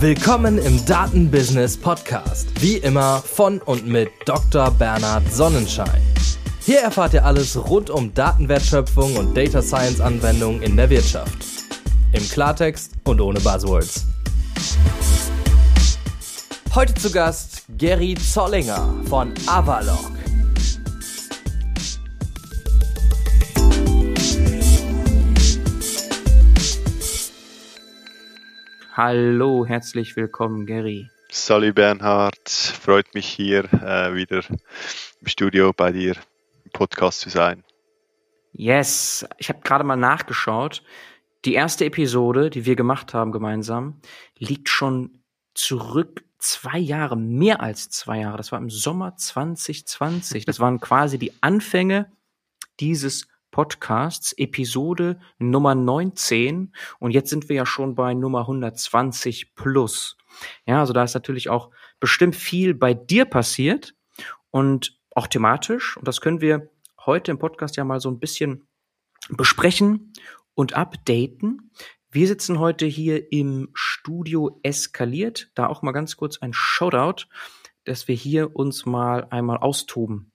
Willkommen im Datenbusiness Podcast. Wie immer von und mit Dr. Bernhard Sonnenschein. Hier erfahrt ihr alles rund um Datenwertschöpfung und Data Science Anwendungen in der Wirtschaft. Im Klartext und ohne Buzzwords. Heute zu Gast Gary Zollinger von Avalok. Hallo, herzlich willkommen, Gary. Salut Bernhard, freut mich hier äh, wieder im Studio bei dir im Podcast zu sein. Yes, ich habe gerade mal nachgeschaut. Die erste Episode, die wir gemacht haben gemeinsam, liegt schon zurück zwei Jahre, mehr als zwei Jahre. Das war im Sommer 2020. Das waren quasi die Anfänge dieses Podcasts, Episode Nummer 19 und jetzt sind wir ja schon bei Nummer 120 plus. Ja, also da ist natürlich auch bestimmt viel bei dir passiert und auch thematisch und das können wir heute im Podcast ja mal so ein bisschen besprechen und updaten. Wir sitzen heute hier im Studio eskaliert, da auch mal ganz kurz ein Shoutout, dass wir hier uns mal einmal austoben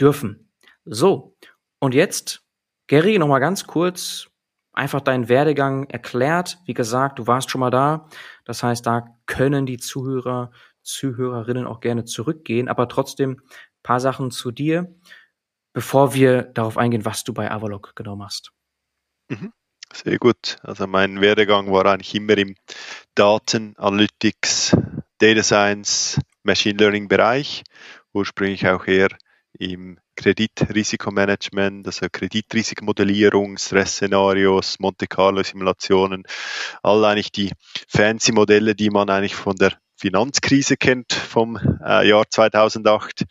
dürfen. So, und jetzt Gary, nochmal ganz kurz einfach deinen Werdegang erklärt. Wie gesagt, du warst schon mal da. Das heißt, da können die Zuhörer, Zuhörerinnen auch gerne zurückgehen. Aber trotzdem paar Sachen zu dir, bevor wir darauf eingehen, was du bei Avalok genau machst. Mhm. Sehr gut. Also mein Werdegang war eigentlich immer im Daten, Analytics, Data Science, Machine Learning Bereich. Ursprünglich auch eher im Kreditrisikomanagement, also Kreditrisikomodellierung, Stressszenarios, Monte Carlo Simulationen, all eigentlich die fancy Modelle, die man eigentlich von der Finanzkrise kennt vom äh, Jahr 2008.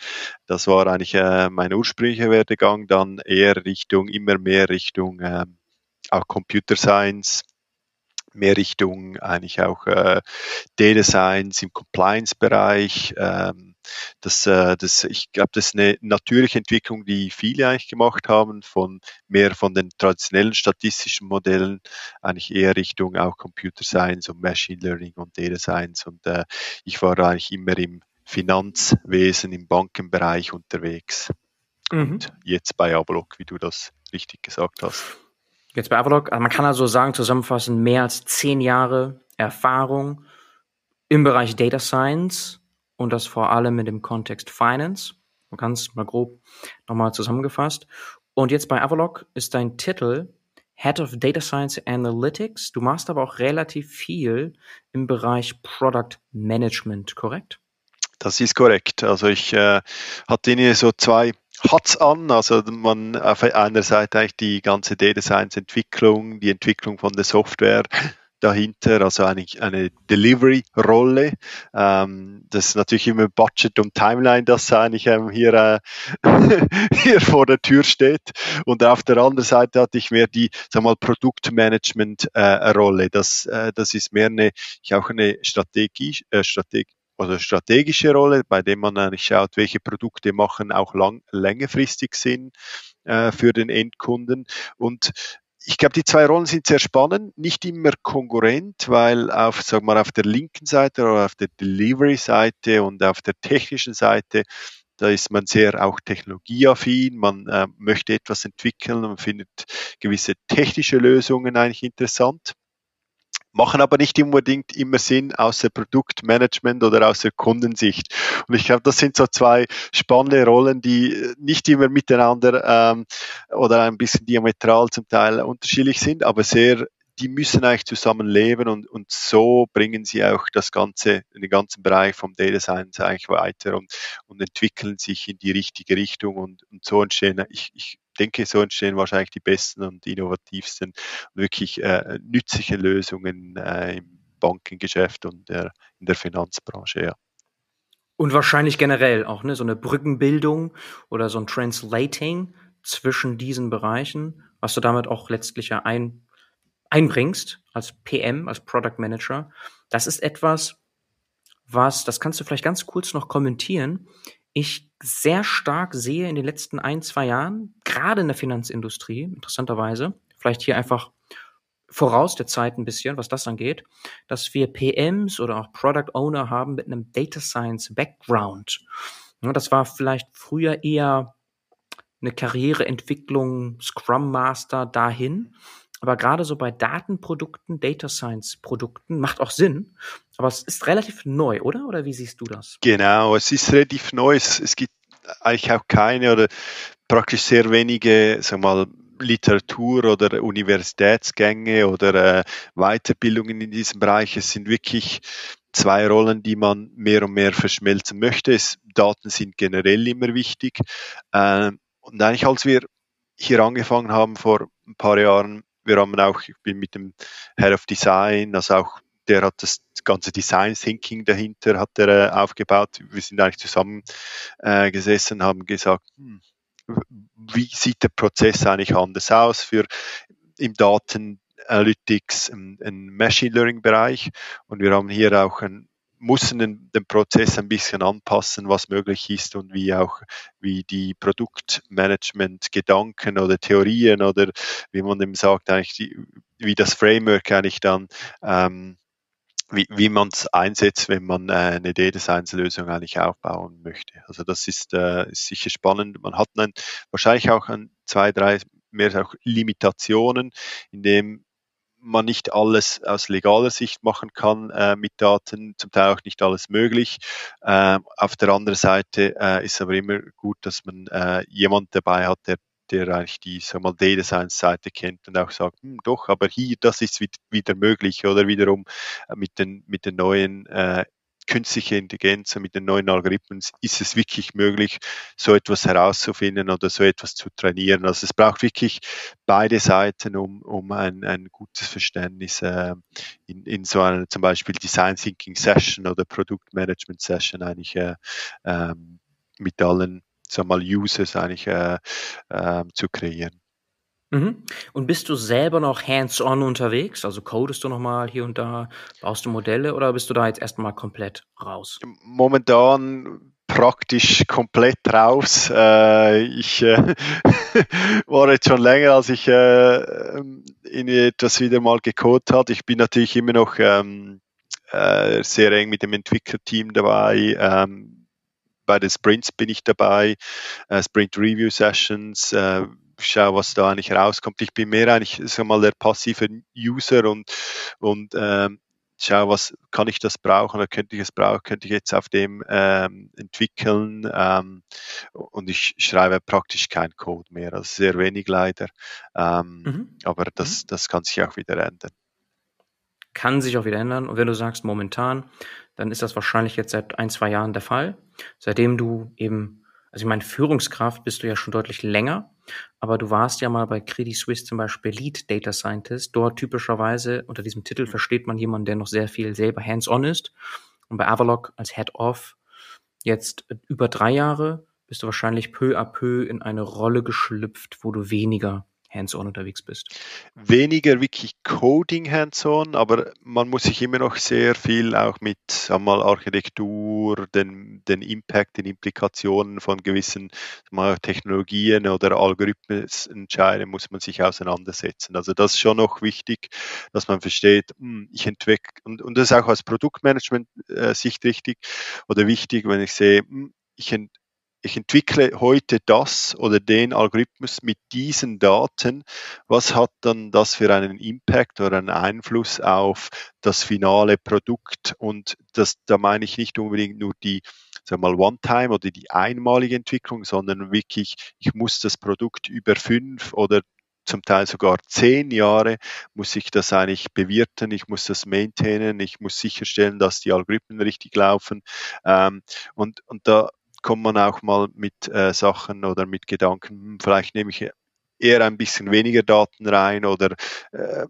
Das war eigentlich äh, mein ursprünglicher Werdegang, dann eher Richtung, immer mehr Richtung äh, auch Computer Science, mehr Richtung eigentlich auch äh, Data Science im Compliance-Bereich. Ähm, das, äh, das, ich glaube, das ist eine natürliche Entwicklung, die viele eigentlich gemacht haben, von mehr von den traditionellen statistischen Modellen eigentlich eher Richtung auch Computer Science und Machine Learning und Data Science. Und äh, ich war eigentlich immer im Finanzwesen, im Bankenbereich unterwegs. Mhm. Und jetzt bei Avalok, wie du das richtig gesagt hast. Jetzt bei Avalok, also man kann also sagen, zusammenfassend, mehr als zehn Jahre Erfahrung im Bereich Data Science und das vor allem mit dem Kontext Finance. Es mal grob nochmal zusammengefasst. Und jetzt bei Avalok ist dein Titel Head of Data Science Analytics. Du machst aber auch relativ viel im Bereich Product Management, korrekt? Das ist korrekt. Also ich äh, hatte hier so zwei hat's an. Also man auf einer Seite eigentlich die ganze Data Science Entwicklung, die Entwicklung von der Software dahinter, also eigentlich eine Delivery-Rolle. Ähm, das ist natürlich immer Budget und Timeline, das eigentlich ähm, hier, äh, hier vor der Tür steht. Und auf der anderen Seite hatte ich mehr die, sag mal, Produktmanagement-Rolle. Äh, das, äh, das ist mehr eine, ich auch eine Strategie, äh, Strategie oder strategische Rolle, bei dem man eigentlich schaut, welche Produkte machen auch lang, längerfristig Sinn äh, für den Endkunden. Und ich glaube, die zwei Rollen sind sehr spannend, nicht immer konkurrent, weil auf, sagen wir, auf der linken Seite oder auf der Delivery-Seite und auf der technischen Seite da ist man sehr auch technologieaffin, man äh, möchte etwas entwickeln und findet gewisse technische Lösungen eigentlich interessant machen aber nicht unbedingt immer Sinn aus der Produktmanagement oder aus der Kundensicht. Und ich glaube, das sind so zwei spannende Rollen, die nicht immer miteinander ähm, oder ein bisschen diametral zum Teil unterschiedlich sind, aber sehr die müssen eigentlich zusammenleben und, und so bringen sie auch das ganze, den ganzen Bereich vom Data Science eigentlich weiter und, und entwickeln sich in die richtige Richtung und, und so entstehen, ich, ich denke, so entstehen wahrscheinlich die besten und innovativsten, wirklich äh, nützliche Lösungen äh, im Bankengeschäft und der, in der Finanzbranche, ja. Und wahrscheinlich generell auch, ne, so eine Brückenbildung oder so ein Translating zwischen diesen Bereichen, was du damit auch letztlich ja ein, einbringst als PM, als Product Manager. Das ist etwas, was, das kannst du vielleicht ganz kurz noch kommentieren, ich sehr stark sehe in den letzten ein, zwei Jahren, gerade in der Finanzindustrie, interessanterweise, vielleicht hier einfach voraus der Zeit ein bisschen, was das angeht, dass wir PMs oder auch Product Owner haben mit einem Data Science Background. Das war vielleicht früher eher eine Karriereentwicklung, Scrum Master dahin. Aber gerade so bei Datenprodukten, Data Science Produkten macht auch Sinn. Aber es ist relativ neu, oder? Oder wie siehst du das? Genau, es ist relativ neu. Es, gibt eigentlich auch keine oder praktisch sehr wenige, sag mal, Literatur oder Universitätsgänge oder äh, Weiterbildungen in diesem Bereich. Es sind wirklich zwei Rollen, die man mehr und mehr verschmelzen möchte. Es, Daten sind generell immer wichtig. Äh, und eigentlich als wir hier angefangen haben vor ein paar Jahren, wir haben auch, ich bin mit dem Head of Design, also auch der hat das ganze Design Thinking dahinter hat er äh, aufgebaut. Wir sind eigentlich zusammen äh, gesessen, haben gesagt, hm, wie sieht der Prozess eigentlich anders aus für im Daten Analytics, im, Machine Learning Bereich. Und wir haben hier auch ein, mussten den, den, Prozess ein bisschen anpassen, was möglich ist und wie auch, wie die Produktmanagement-Gedanken oder Theorien oder wie man dem sagt, eigentlich die, wie das Framework eigentlich dann ähm, wie, wie man es einsetzt, wenn man äh, eine Data Science Lösung eigentlich aufbauen möchte. Also das ist, äh, ist sicher spannend. Man hat dann wahrscheinlich auch ein, zwei, drei mehr auch Limitationen, in dem man nicht alles aus legaler Sicht machen kann äh, mit Daten, zum Teil auch nicht alles möglich. Äh, auf der anderen Seite äh, ist aber immer gut, dass man äh, jemand dabei hat, der der eigentlich die sag mal, Data Science Seite kennt und auch sagt, hm, doch, aber hier, das ist wieder möglich oder wiederum äh, mit den, mit den neuen äh, künstliche Intelligenz und mit den neuen Algorithmen ist es wirklich möglich, so etwas herauszufinden oder so etwas zu trainieren. Also es braucht wirklich beide Seiten, um, um ein, ein gutes Verständnis äh, in, in so einer zum Beispiel Design Thinking Session oder Produktmanagement Session eigentlich äh, äh, mit allen sag mal, Users eigentlich äh, äh, zu kreieren. Mhm. Und bist du selber noch hands-on unterwegs? Also codest du noch mal hier und da, baust du Modelle oder bist du da jetzt erstmal komplett raus? Momentan praktisch komplett raus. Äh, ich äh, war jetzt schon länger, als ich äh, in etwas wieder mal gecodet hat. Ich bin natürlich immer noch ähm, äh, sehr eng mit dem Entwicklerteam dabei. Ähm, bei den Sprints bin ich dabei, äh, Sprint Review Sessions, äh, schau, was da eigentlich rauskommt. Ich bin mehr eigentlich sag mal der passive User und und ähm, schau, was kann ich das brauchen oder könnte ich es brauchen, könnte ich jetzt auf dem ähm, entwickeln ähm, und ich schreibe praktisch keinen Code mehr, also sehr wenig leider, ähm, mhm. aber das, mhm. das kann sich auch wieder ändern. Kann sich auch wieder ändern und wenn du sagst momentan, dann ist das wahrscheinlich jetzt seit ein, zwei Jahren der Fall. Seitdem du eben, also ich meine, Führungskraft bist du ja schon deutlich länger, aber du warst ja mal bei Credit Suisse zum Beispiel Lead Data Scientist. Dort typischerweise unter diesem Titel versteht man jemanden, der noch sehr viel selber hands-on ist. Und bei Avalok als Head-Off jetzt über drei Jahre bist du wahrscheinlich peu à peu in eine Rolle geschlüpft, wo du weniger hands-on unterwegs bist? Weniger wirklich Coding hands-on, aber man muss sich immer noch sehr viel auch mit mal, Architektur, den, den Impact, den Implikationen von gewissen mal, Technologien oder Algorithmen entscheiden, muss man sich auseinandersetzen. Also das ist schon noch wichtig, dass man versteht, hm, ich entwickle, und, und das ist auch aus Produktmanagement-Sicht äh, richtig oder wichtig, wenn ich sehe, hm, ich, ent, ich entwickle heute das oder den Algorithmus mit diesen Daten, was hat dann das für einen Impact oder einen Einfluss auf das finale Produkt? Und das, da meine ich nicht unbedingt nur die sag mal One-Time oder die einmalige Entwicklung, sondern wirklich, ich muss das Produkt über fünf oder zum Teil sogar zehn Jahre muss ich das eigentlich bewirten, ich muss das maintainen, ich muss sicherstellen, dass die Algorithmen richtig laufen. Ähm, und, und da kommt man auch mal mit äh, Sachen oder mit Gedanken, hm, vielleicht nehme ich eher ein bisschen weniger Daten rein oder äh,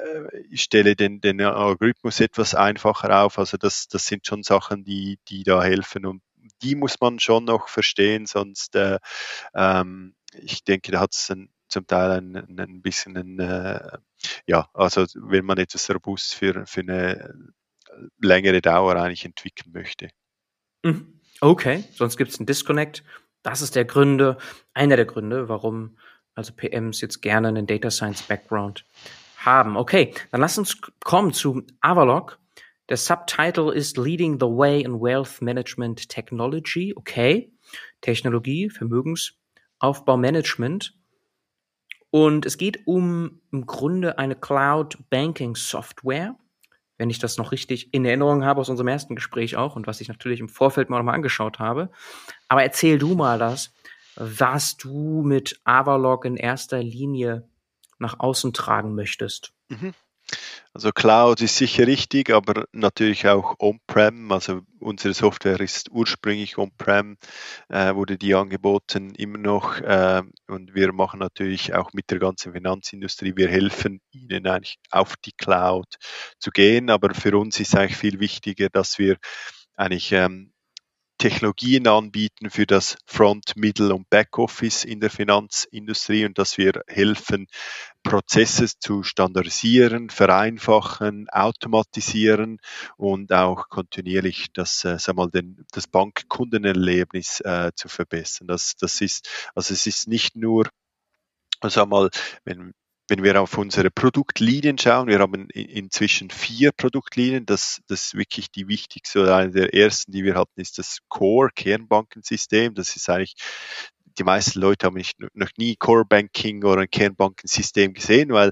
äh, ich stelle den, den Algorithmus etwas einfacher auf. Also das, das sind schon Sachen, die, die da helfen und die muss man schon noch verstehen, sonst äh, ähm, ich denke, da hat es zum Teil ein, ein bisschen ein, äh, ja, also wenn man etwas robust für, für eine längere Dauer eigentlich entwickeln möchte. Mhm. Okay, sonst gibt es einen Disconnect. Das ist der Gründe, einer der Gründe, warum also PMs jetzt gerne einen Data Science Background haben. Okay, dann lass uns kommen zu Avalok. Der Subtitle ist Leading the Way in Wealth Management Technology. Okay, Technologie, Vermögensaufbaumanagement. Und es geht um im Grunde eine Cloud Banking Software, wenn ich das noch richtig in Erinnerung habe aus unserem ersten Gespräch auch und was ich natürlich im Vorfeld mal nochmal angeschaut habe. Aber erzähl du mal das, was du mit Avalok in erster Linie nach außen tragen möchtest. Mhm. Also Cloud ist sicher richtig, aber natürlich auch On-Prem. Also unsere Software ist ursprünglich On-Prem, äh, wurde die angeboten immer noch. Äh, und wir machen natürlich auch mit der ganzen Finanzindustrie, wir helfen ihnen eigentlich auf die Cloud zu gehen. Aber für uns ist eigentlich viel wichtiger, dass wir eigentlich ähm, Technologien anbieten für das Front, Middle und Backoffice in der Finanzindustrie und dass wir helfen, Prozesse zu standardisieren, vereinfachen, automatisieren und auch kontinuierlich das, äh, sag mal, den, das Bankkundenerlebnis äh, zu verbessern. Das, das ist, also es ist nicht nur, sag mal, wenn, wenn wir auf unsere Produktlinien schauen, wir haben inzwischen vier Produktlinien. Das, das ist wirklich die wichtigste oder eine der ersten, die wir hatten, ist das Core Kernbankensystem. Das ist eigentlich die meisten Leute haben nicht, noch nie Core Banking oder ein Kernbankensystem gesehen, weil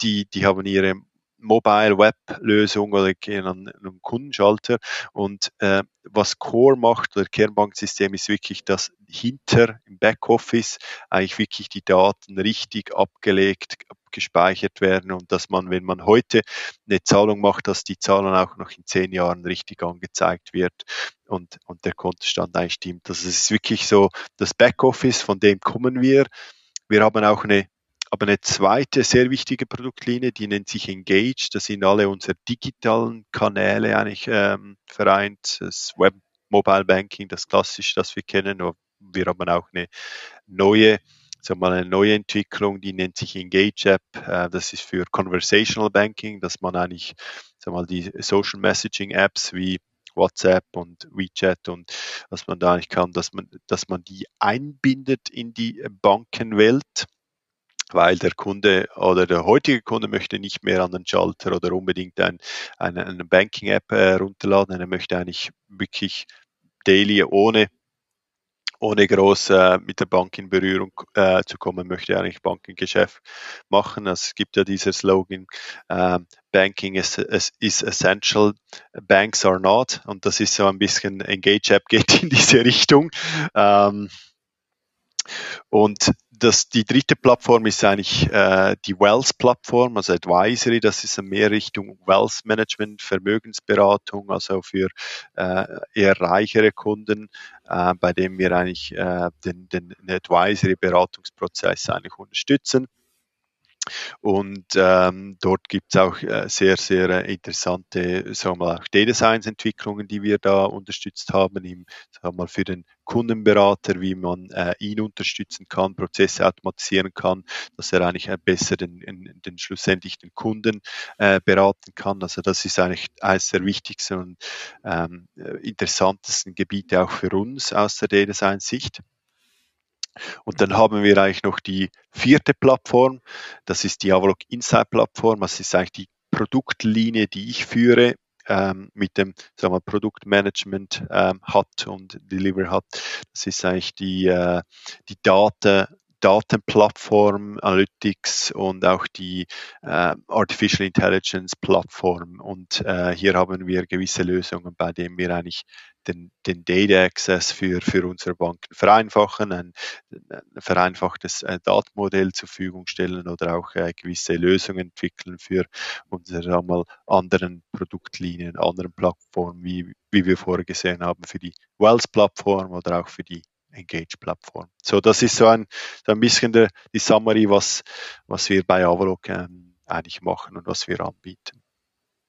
die, die haben ihre Mobile Web Lösung oder gehen einem Kundenschalter. Und äh, was Core macht oder Kernbanksystem ist wirklich, dass hinter im Backoffice eigentlich wirklich die Daten richtig abgelegt, gespeichert werden und dass man, wenn man heute eine Zahlung macht, dass die Zahlung auch noch in zehn Jahren richtig angezeigt wird und, und der Kontostand eigentlich stimmt. Also es ist wirklich so das Backoffice, von dem kommen wir. Wir haben auch eine aber eine zweite sehr wichtige Produktlinie, die nennt sich Engage. Das sind alle unsere digitalen Kanäle eigentlich ähm, vereint. Das Web Mobile Banking, das klassische, das wir kennen. Wir haben auch eine neue sag mal, eine neue Entwicklung, die nennt sich Engage App. Äh, das ist für Conversational Banking, dass man eigentlich sag mal, die Social Messaging Apps wie WhatsApp und WeChat und was man da eigentlich kann, dass man, dass man die einbindet in die Bankenwelt weil der Kunde oder der heutige Kunde möchte nicht mehr an den Schalter oder unbedingt ein, eine, eine Banking-App äh, runterladen. Er möchte eigentlich wirklich daily ohne ohne groß äh, mit der Bank in Berührung äh, zu kommen, möchte eigentlich Bankengeschäft machen. Es gibt ja dieser Slogan, äh, Banking is, is, essential, banks are not. Und das ist so ein bisschen, Engage App geht in diese Richtung. Ähm, und das, die dritte Plattform ist eigentlich äh, die Wealth-Plattform, also Advisory. Das ist mehr Richtung Wealth Management, Vermögensberatung, also für äh, eher reichere Kunden, äh, bei dem wir eigentlich äh, den, den Advisory-Beratungsprozess eigentlich unterstützen. Und ähm, dort gibt es auch äh, sehr, sehr äh, interessante sagen wir, auch Data Science Entwicklungen, die wir da unterstützt haben, im, sagen wir, mal, für den Kundenberater, wie man äh, ihn unterstützen kann, Prozesse automatisieren kann, dass er eigentlich äh, besser den, den, den schlussendlich den Kunden äh, beraten kann. Also das ist eigentlich eines der wichtigsten und ähm, äh, interessantesten Gebiete auch für uns aus der Data Science Sicht. Und dann haben wir eigentlich noch die vierte Plattform, das ist die Avalok Insight Plattform, das ist eigentlich die Produktlinie, die ich führe ähm, mit dem sagen wir, Produktmanagement ähm, hat und Deliver hat. Das ist eigentlich die, äh, die Daten, Datenplattform, Analytics und auch die äh, Artificial Intelligence Plattform. Und äh, hier haben wir gewisse Lösungen, bei denen wir eigentlich den, den Data Access für, für unsere Banken vereinfachen, ein, ein vereinfachtes äh, Datenmodell zur Verfügung stellen oder auch äh, gewisse Lösungen entwickeln für unsere einmal anderen Produktlinien, anderen Plattformen, wie, wie wir vorher gesehen haben, für die Wells-Plattform oder auch für die Engage-Plattform. So, das ist so ein, so ein bisschen der, die Summary, was, was wir bei Avalok ähm, eigentlich machen und was wir anbieten.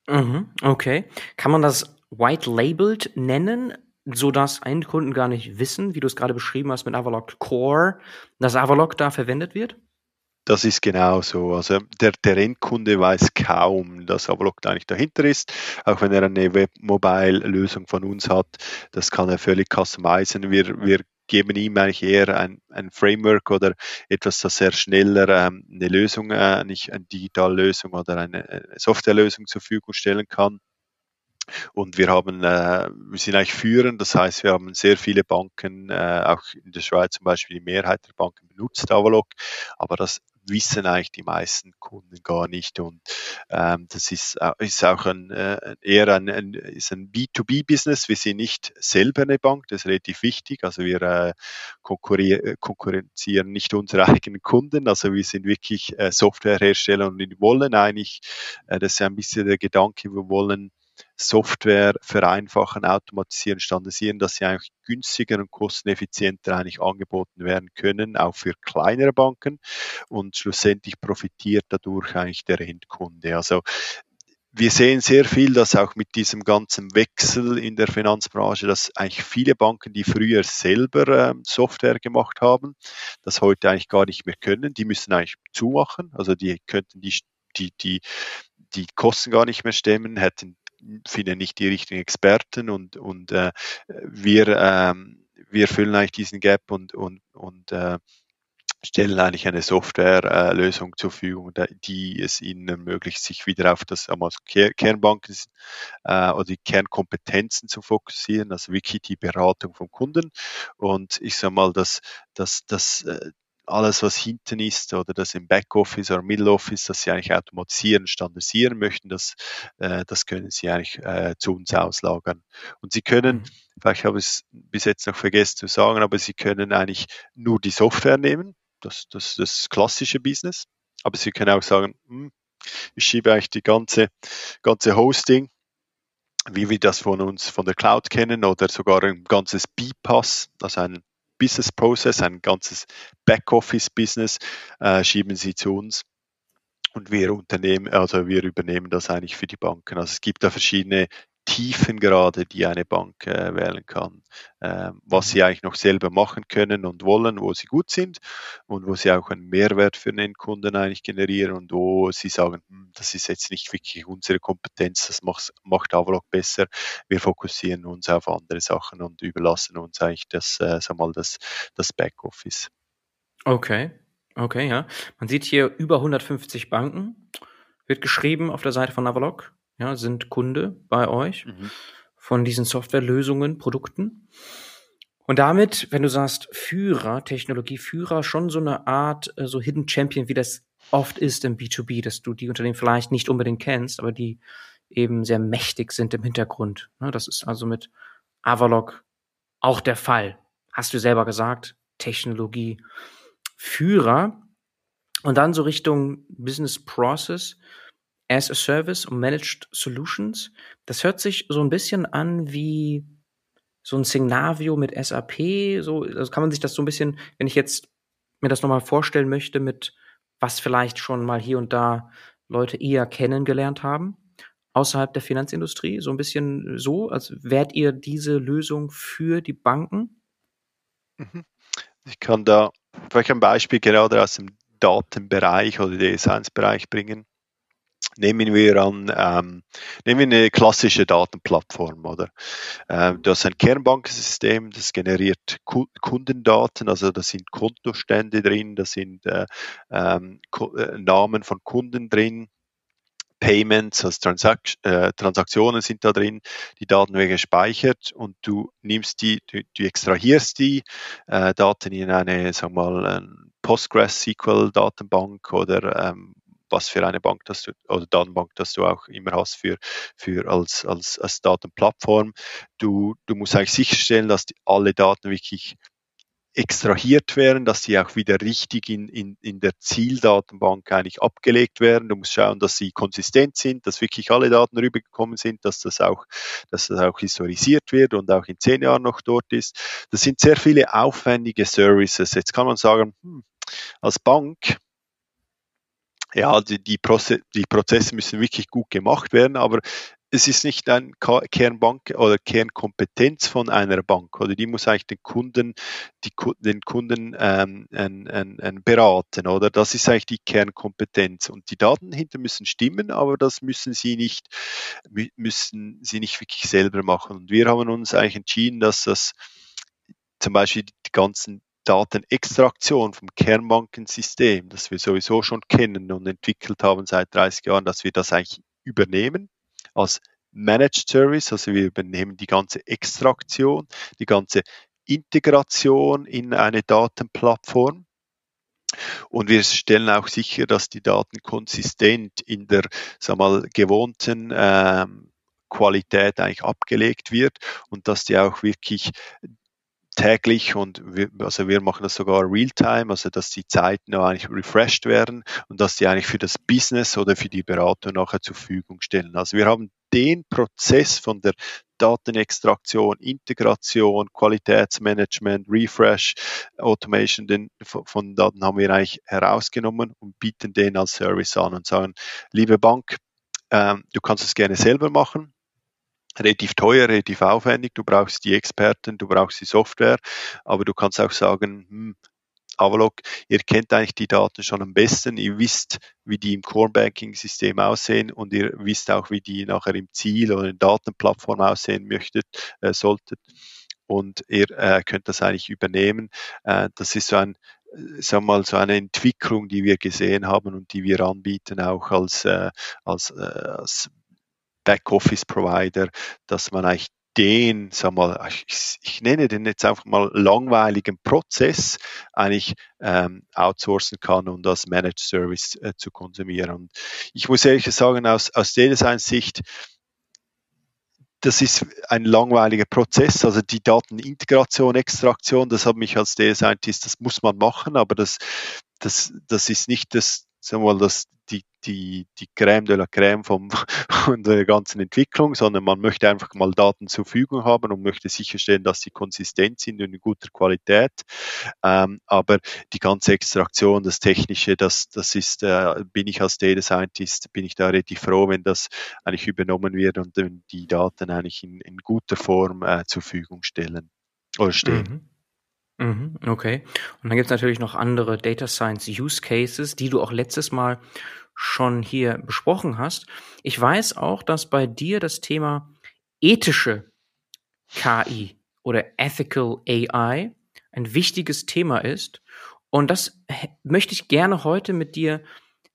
Mhm, okay. Kann man das white labeled nennen, so dass Endkunden gar nicht wissen, wie du es gerade beschrieben hast mit Avalok Core, dass Avalok da verwendet wird? Das ist genau so. Also der, der Endkunde weiß kaum, dass Avalok da eigentlich dahinter ist. Auch wenn er eine Web-Mobile-Lösung von uns hat, das kann er völlig customizen. Wir, wir geben ihm eigentlich eher ein, ein Framework oder etwas, das sehr schneller ähm, eine Lösung, äh, nicht eine digitale Lösung oder eine Softwarelösung zur Verfügung stellen kann. Und wir haben, äh, wir sind eigentlich führend, das heißt, wir haben sehr viele Banken, äh, auch in der Schweiz zum Beispiel die Mehrheit der Banken benutzt Avalok, aber das wissen eigentlich die meisten Kunden gar nicht. Und ähm, das ist, äh, ist auch ein, äh, eher ein, ein, ist ein B2B-Business. Wir sind nicht selber eine Bank, das ist relativ wichtig. Also wir äh, konkurrenzieren nicht unsere eigenen Kunden. Also wir sind wirklich äh, Softwarehersteller und wir wollen eigentlich, äh, das ist ein bisschen der Gedanke, wir wollen Software vereinfachen, automatisieren, standardisieren, dass sie eigentlich günstiger und kosteneffizienter eigentlich angeboten werden können, auch für kleinere Banken und schlussendlich profitiert dadurch eigentlich der Endkunde. Also wir sehen sehr viel, dass auch mit diesem ganzen Wechsel in der Finanzbranche, dass eigentlich viele Banken, die früher selber ähm, Software gemacht haben, das heute eigentlich gar nicht mehr können. Die müssen eigentlich zumachen. Also die könnten die, die, die, die Kosten gar nicht mehr stemmen, hätten finden nicht die richtigen Experten und, und äh, wir, ähm, wir füllen eigentlich diesen Gap und, und, und äh, stellen eigentlich eine Softwarelösung äh, zur Verfügung, die es ihnen ermöglicht, sich wieder auf das Kernbanken äh, oder die Kernkompetenzen zu fokussieren, also wirklich die Beratung vom Kunden. Und ich sage mal, dass, dass, dass äh, alles, was hinten ist oder das im Backoffice oder Middle Office, das Sie eigentlich automatisieren, standardisieren möchten, das, äh, das können Sie eigentlich äh, zu uns auslagern. Und Sie können, mhm. vielleicht habe ich es bis jetzt noch vergessen zu sagen, aber Sie können eigentlich nur die Software nehmen, das, das, das klassische Business, aber Sie können auch sagen, hm, ich schiebe eigentlich die ganze, ganze Hosting wie wir das von uns von der Cloud kennen oder sogar ein ganzes BPAS, also ein Business Process, ein ganzes Backoffice-Business, äh, schieben sie zu uns und wir unternehmen, also wir übernehmen das eigentlich für die Banken. Also es gibt da verschiedene Tiefengrade, die eine Bank äh, wählen kann, äh, was sie eigentlich noch selber machen können und wollen, wo sie gut sind und wo sie auch einen Mehrwert für den Kunden eigentlich generieren und wo sie sagen, hm, das ist jetzt nicht wirklich unsere Kompetenz, das macht, macht Avalok besser. Wir fokussieren uns auf andere Sachen und überlassen uns eigentlich das, äh, sag mal, das, das Backoffice. Okay, okay, ja. Man sieht hier über 150 Banken, wird geschrieben auf der Seite von Avalok ja, sind Kunde bei euch mhm. von diesen Softwarelösungen, Produkten. Und damit, wenn du sagst Führer, Technologieführer, schon so eine Art äh, so Hidden Champion, wie das oft ist im B2B, dass du die Unternehmen vielleicht nicht unbedingt kennst, aber die eben sehr mächtig sind im Hintergrund. Ne, das ist also mit Avalok auch der Fall. Hast du selber gesagt, Technologieführer. Und dann so Richtung Business Process as a Service und Managed Solutions. Das hört sich so ein bisschen an wie so ein Signavio mit SAP. So also kann man sich das so ein bisschen, wenn ich jetzt mir das nochmal vorstellen möchte, mit was vielleicht schon mal hier und da Leute eher kennengelernt haben außerhalb der Finanzindustrie, so ein bisschen so, als wärt ihr diese Lösung für die Banken? Mhm. Ich kann da vielleicht ein Beispiel gerade aus dem Datenbereich oder Designsbereich bringen nehmen wir an, ähm, nehmen wir eine klassische Datenplattform, oder? Ähm, du hast ein Kernbankensystem, das generiert Ku Kundendaten, also da sind Kontostände drin, da sind äh, ähm, äh, Namen von Kunden drin, Payments, also Transak äh, Transaktionen sind da drin, die Daten werden gespeichert und du nimmst die, du, du extrahierst die äh, Daten in eine, sagen wir mal, PostgreSQL-Datenbank oder ähm, was für eine Bank das du oder Datenbank das du auch immer hast für, für als, als, als Datenplattform. Du, du musst eigentlich sicherstellen, dass die, alle Daten wirklich extrahiert werden, dass sie auch wieder richtig in, in, in der Zieldatenbank eigentlich abgelegt werden. Du musst schauen, dass sie konsistent sind, dass wirklich alle Daten rübergekommen sind, dass das auch, dass das auch historisiert wird und auch in zehn Jahren noch dort ist. Das sind sehr viele aufwendige Services. Jetzt kann man sagen, hm, als Bank ja, die, die, Proze die Prozesse müssen wirklich gut gemacht werden, aber es ist nicht ein Kernbank oder Kernkompetenz von einer Bank oder? Die muss eigentlich den Kunden, die, den Kunden ähm, ein, ein, ein beraten oder? Das ist eigentlich die Kernkompetenz. Und die Daten hinter müssen stimmen, aber das müssen sie nicht müssen sie nicht wirklich selber machen. Und wir haben uns eigentlich entschieden, dass das zum Beispiel ganzen Datenextraktion vom Kernbankensystem, das wir sowieso schon kennen und entwickelt haben seit 30 Jahren, dass wir das eigentlich übernehmen als Managed Service, also wir übernehmen die ganze Extraktion, die ganze Integration in eine Datenplattform. Und wir stellen auch sicher, dass die Daten konsistent in der sag mal, gewohnten ähm, Qualität eigentlich abgelegt wird und dass die auch wirklich täglich und wir, also wir machen das sogar real-time, also dass die Zeiten eigentlich refreshed werden und dass die eigentlich für das Business oder für die Beratung nachher zur Verfügung stellen. Also wir haben den Prozess von der Datenextraktion, Integration, Qualitätsmanagement, Refresh, Automation den, von Daten haben wir eigentlich herausgenommen und bieten den als Service an und sagen, liebe Bank, ähm, du kannst es gerne selber machen, relativ teuer, relativ aufwendig. Du brauchst die Experten, du brauchst die Software, aber du kannst auch sagen, hm, Avalok, ihr kennt eigentlich die Daten schon am besten, ihr wisst, wie die im Core Banking System aussehen und ihr wisst auch, wie die nachher im Ziel oder in Datenplattform aussehen möchtet, äh, solltet. Und ihr äh, könnt das eigentlich übernehmen. Äh, das ist so ein, äh, sagen wir mal, so eine Entwicklung, die wir gesehen haben und die wir anbieten, auch als, äh, als, äh, als Backoffice-Provider, dass man eigentlich den, sag mal, ich, ich, nenne den jetzt einfach mal langweiligen Prozess eigentlich ähm, outsourcen kann und als Managed Service äh, zu konsumieren. Und ich muss ehrlich sagen, aus, aus Data Science Sicht, das ist ein langweiliger Prozess, also die Datenintegration, Extraktion, das hat mich als Data Scientist, das muss man machen, aber das, das, das ist nicht das, sagen wir mal, das, die, die, die Crème de la Crème vom, von der ganzen Entwicklung, sondern man möchte einfach mal Daten zur Verfügung haben und möchte sicherstellen, dass sie konsistent sind und in guter Qualität. Ähm, aber die ganze Extraktion, das Technische, das, das ist, äh, bin ich als Data Scientist, bin ich da relativ froh, wenn das eigentlich übernommen wird und die Daten eigentlich in, in guter Form äh, zur Verfügung stellen oder stehen. Mhm. Mhm, okay. Und dann gibt es natürlich noch andere Data Science Use Cases, die du auch letztes Mal schon hier besprochen hast. Ich weiß auch, dass bei dir das Thema ethische KI oder Ethical AI ein wichtiges Thema ist. Und das möchte ich gerne heute mit dir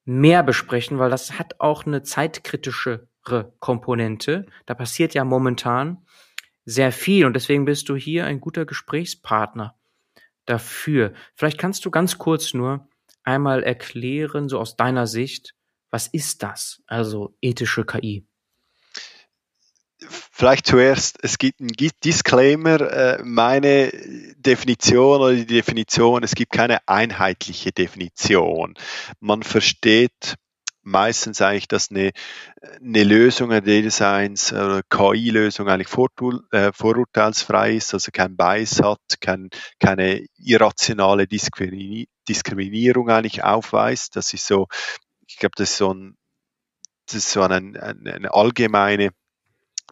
mehr besprechen, weil das hat auch eine zeitkritischere Komponente. Da passiert ja momentan sehr viel und deswegen bist du hier ein guter Gesprächspartner dafür. Vielleicht kannst du ganz kurz nur einmal erklären, so aus deiner Sicht, was ist das, also ethische KI? Vielleicht zuerst, es gibt einen Disclaimer, äh, meine Definition oder die Definition, es gibt keine einheitliche Definition. Man versteht meistens eigentlich, dass eine, eine Lösung ein Data Science oder KI-Lösung eigentlich äh, vorurteilsfrei ist, also kein Bias hat, kein, keine irrationale Diskriminierung eigentlich aufweist. Das ist so, ich glaube, das ist so, ein, das ist so eine, eine, eine allgemeine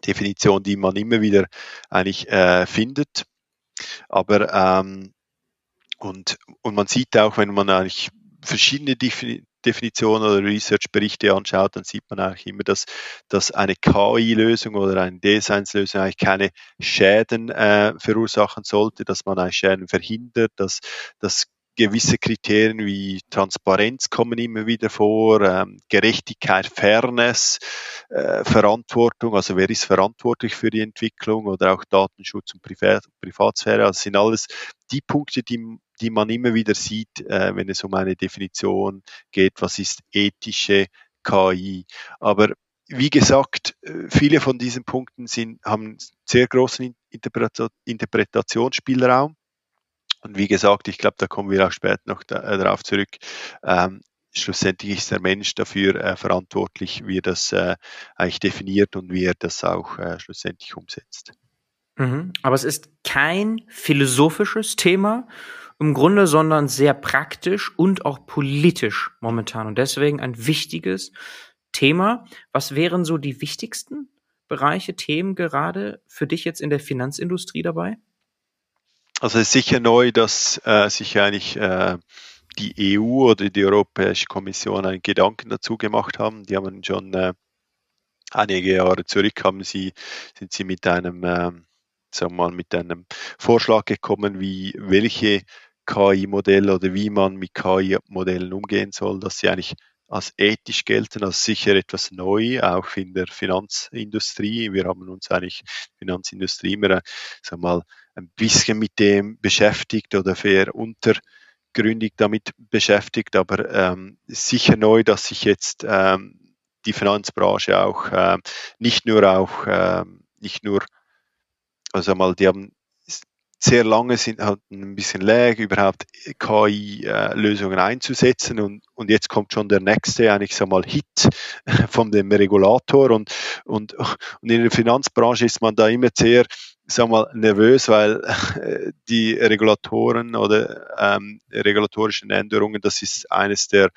Definition, die man immer wieder eigentlich äh, findet. Aber ähm, und, und man sieht auch, wenn man eigentlich verschiedene Definitionen oder Research-Berichte anschaut, dann sieht man eigentlich immer, dass, dass eine KI-Lösung oder eine Designs-Lösung eigentlich keine Schäden äh, verursachen sollte, dass man eigentlich Schäden verhindert, dass, dass gewisse Kriterien wie Transparenz kommen immer wieder vor, ähm, Gerechtigkeit, Fairness, äh, Verantwortung, also wer ist verantwortlich für die Entwicklung oder auch Datenschutz und Privat Privatsphäre, also sind alles die Punkte, die, die man immer wieder sieht, äh, wenn es um eine Definition geht, was ist ethische KI. Aber wie gesagt, äh, viele von diesen Punkten sind, haben sehr großen Interpretationsspielraum. Und wie gesagt, ich glaube, da kommen wir auch später noch da, äh, darauf zurück. Ähm, schlussendlich ist der Mensch dafür äh, verantwortlich, wie er das äh, eigentlich definiert und wie er das auch äh, schlussendlich umsetzt. Mhm. Aber es ist kein philosophisches Thema im Grunde, sondern sehr praktisch und auch politisch momentan. Und deswegen ein wichtiges Thema. Was wären so die wichtigsten Bereiche, Themen gerade für dich jetzt in der Finanzindustrie dabei? Also es ist sicher neu, dass äh, sich eigentlich äh, die EU oder die Europäische Kommission einen Gedanken dazu gemacht haben. Die haben schon äh, einige Jahre zurück haben sie, sind sie mit einem äh, sagen wir mal, mit einem Vorschlag gekommen, wie welche KI-Modelle oder wie man mit KI-Modellen umgehen soll, dass sie eigentlich als ethisch gelten, als sicher etwas neu, auch in der Finanzindustrie. Wir haben uns eigentlich Finanzindustrie immer, sag mal, ein bisschen mit dem beschäftigt oder fair untergründig damit beschäftigt, aber ähm, sicher neu, dass sich jetzt ähm, die Finanzbranche auch äh, nicht nur auch äh, nicht nur also mal die haben sehr lange sind halt ein bisschen lag, überhaupt KI-Lösungen äh, einzusetzen und, und jetzt kommt schon der nächste, eigentlich sag mal, Hit von dem Regulator und, und, und in der Finanzbranche ist man da immer sehr, sag mal, nervös, weil die Regulatoren oder ähm, regulatorischen Änderungen, das ist eines der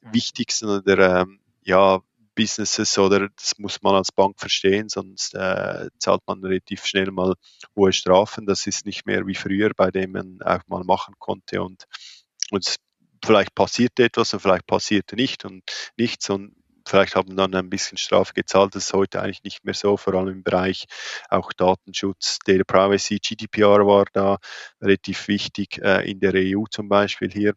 wichtigsten oder ähm, ja, Businesses oder das muss man als Bank verstehen, sonst äh, zahlt man relativ schnell mal hohe Strafen. Das ist nicht mehr wie früher, bei dem man auch mal machen konnte und, und vielleicht passierte etwas und vielleicht passierte nicht und nichts und vielleicht haben dann ein bisschen Strafe gezahlt. Das ist heute eigentlich nicht mehr so, vor allem im Bereich auch Datenschutz, Data Privacy, GDPR war da relativ wichtig äh, in der EU zum Beispiel hier.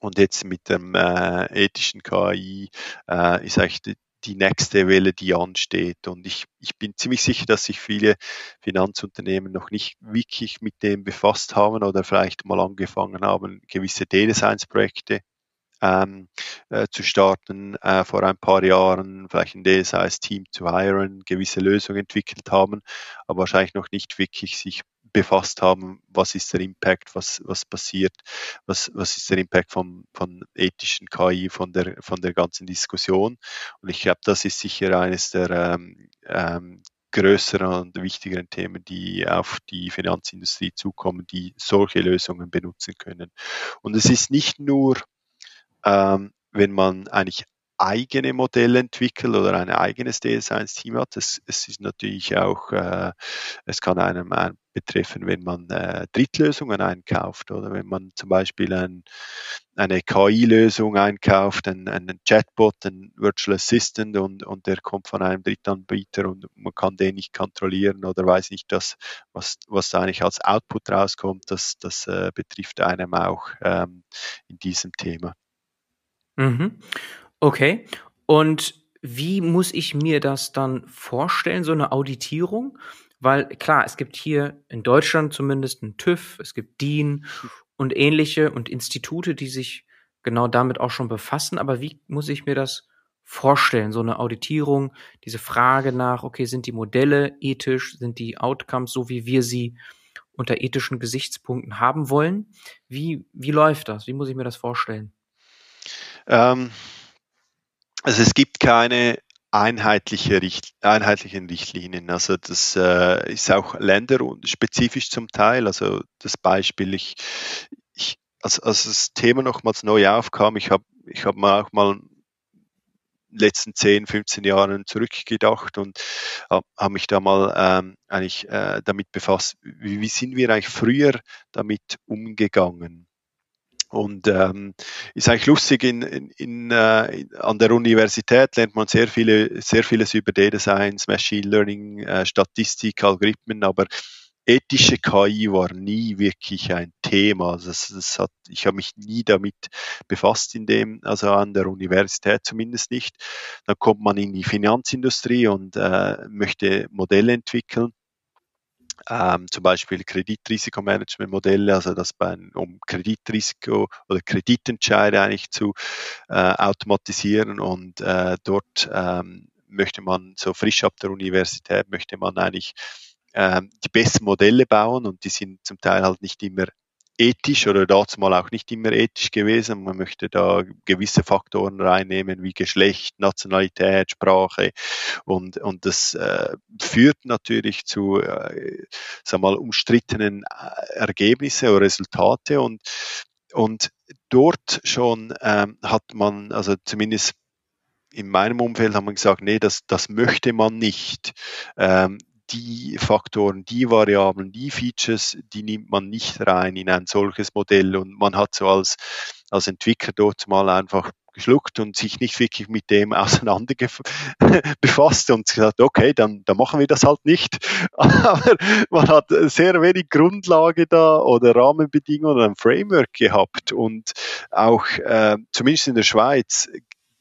Und jetzt mit dem äh, ethischen KI äh, ist eigentlich die, nächste Welle, die ansteht. Und ich, ich bin ziemlich sicher, dass sich viele Finanzunternehmen noch nicht wirklich mit dem befasst haben oder vielleicht mal angefangen haben, gewisse Data Science Projekte ähm, äh, zu starten, äh, vor ein paar Jahren vielleicht ein Data Science Team zu hiren, gewisse Lösungen entwickelt haben, aber wahrscheinlich noch nicht wirklich sich befasst haben, was ist der Impact, was, was passiert, was, was ist der Impact von, von ethischen KI, von der, von der ganzen Diskussion. Und ich glaube, das ist sicher eines der ähm, ähm, größeren und wichtigeren Themen, die auf die Finanzindustrie zukommen, die solche Lösungen benutzen können. Und es ist nicht nur, ähm, wenn man eigentlich eigene Modelle entwickelt oder ein eigenes Data Science Team hat. Es, es ist natürlich auch, äh, es kann einem betreffen, wenn man äh, Drittlösungen einkauft oder wenn man zum Beispiel ein, eine KI-Lösung einkauft, einen, einen Chatbot, einen Virtual Assistant und, und der kommt von einem Drittanbieter und man kann den nicht kontrollieren oder weiß nicht, dass, was, was eigentlich als Output rauskommt, das, das äh, betrifft einem auch ähm, in diesem Thema. Mhm. Okay. Und wie muss ich mir das dann vorstellen, so eine Auditierung? Weil klar, es gibt hier in Deutschland zumindest einen TÜV, es gibt DIN und ähnliche und Institute, die sich genau damit auch schon befassen. Aber wie muss ich mir das vorstellen, so eine Auditierung, diese Frage nach, okay, sind die Modelle ethisch, sind die Outcomes so, wie wir sie unter ethischen Gesichtspunkten haben wollen? Wie, wie läuft das? Wie muss ich mir das vorstellen? Ähm, also es gibt keine einheitliche Richt einheitlichen Richtlinien. Also das äh, ist auch länderspezifisch zum Teil. Also das Beispiel, ich, ich als, als das Thema nochmals neu aufkam, ich habe ich hab mal auch mal letzten 10, 15 Jahren zurückgedacht und habe hab mich da mal ähm, eigentlich äh, damit befasst, wie, wie sind wir eigentlich früher damit umgegangen? Und ähm, ist eigentlich lustig, in, in, in, äh, an der Universität lernt man sehr, viele, sehr vieles über Data Science, Machine Learning, äh, Statistik, Algorithmen, aber ethische KI war nie wirklich ein Thema. Also das, das hat, ich habe mich nie damit befasst in dem, also an der Universität zumindest nicht. Dann kommt man in die Finanzindustrie und äh, möchte Modelle entwickeln ähm, zum Beispiel Kreditrisikomanagement-Modelle, also dass man, um Kreditrisiko oder Kreditentscheide eigentlich zu äh, automatisieren und äh, dort ähm, möchte man so frisch ab der Universität möchte man eigentlich ähm, die besten Modelle bauen und die sind zum Teil halt nicht immer ethisch oder dazu mal auch nicht immer ethisch gewesen. Man möchte da gewisse Faktoren reinnehmen wie Geschlecht, Nationalität, Sprache und, und das äh, führt natürlich zu, äh, sag mal, umstrittenen äh, Ergebnisse oder Resultate und, und dort schon ähm, hat man, also zumindest in meinem Umfeld haben wir gesagt, nee, das, das möchte man nicht. Ähm, die Faktoren, die Variablen, die Features, die nimmt man nicht rein in ein solches Modell und man hat so als, als Entwickler dort mal einfach geschluckt und sich nicht wirklich mit dem auseinander befasst und gesagt, okay, dann, dann machen wir das halt nicht. Aber man hat sehr wenig Grundlage da oder Rahmenbedingungen oder ein Framework gehabt und auch äh, zumindest in der Schweiz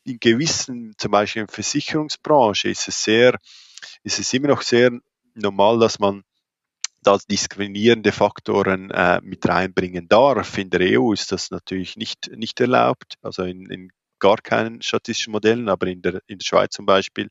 in gewissen, zum Beispiel in der Versicherungsbranche ist es sehr, ist es immer noch sehr normal, dass man da diskriminierende Faktoren äh, mit reinbringen darf. In der EU ist das natürlich nicht, nicht erlaubt, also in, in gar keinen statistischen Modellen, aber in der, in der Schweiz zum Beispiel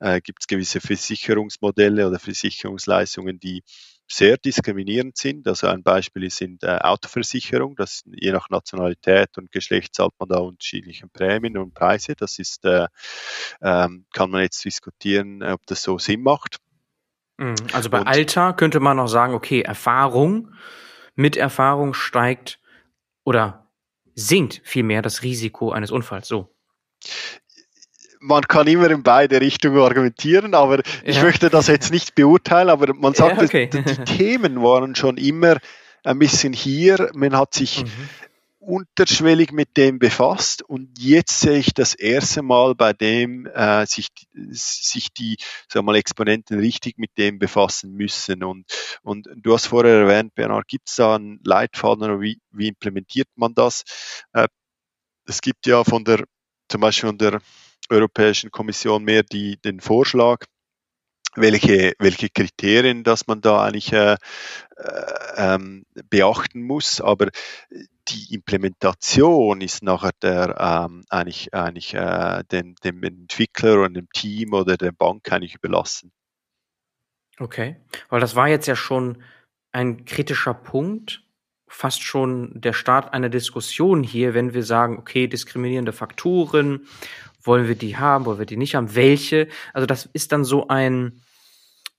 äh, gibt es gewisse Versicherungsmodelle oder Versicherungsleistungen, die sehr diskriminierend sind. Also ein Beispiel sind äh, Autoversicherung, das je nach Nationalität und Geschlecht zahlt man da unterschiedliche Prämien und Preise. Das ist, äh, ähm, kann man jetzt diskutieren, ob das so Sinn macht. Mhm. Also bei und, Alter könnte man noch sagen, okay, Erfahrung, mit Erfahrung steigt oder sinkt vielmehr das Risiko eines Unfalls. So man kann immer in beide Richtungen argumentieren, aber ja. ich möchte das jetzt nicht beurteilen, aber man sagt, ja, okay. die, die, Themen waren schon immer ein bisschen hier. Man hat sich mhm unterschwellig mit dem befasst und jetzt sehe ich das erste Mal, bei dem äh, sich, sich die sagen wir mal, Exponenten richtig mit dem befassen müssen. Und, und du hast vorher erwähnt, Bernhard, gibt es da einen Leitfaden oder wie, wie implementiert man das? Äh, es gibt ja von der, zum Beispiel von der Europäischen Kommission mehr die, den Vorschlag, welche, welche Kriterien, dass man da eigentlich äh, äh, ähm, beachten muss. Aber die Implementation ist nachher der, ähm, eigentlich, eigentlich äh, dem, dem Entwickler und dem Team oder der Bank eigentlich überlassen. Okay, weil das war jetzt ja schon ein kritischer Punkt, fast schon der Start einer Diskussion hier, wenn wir sagen, okay, diskriminierende Faktoren, wollen wir die haben, wollen wir die nicht haben, welche? Also das ist dann so ein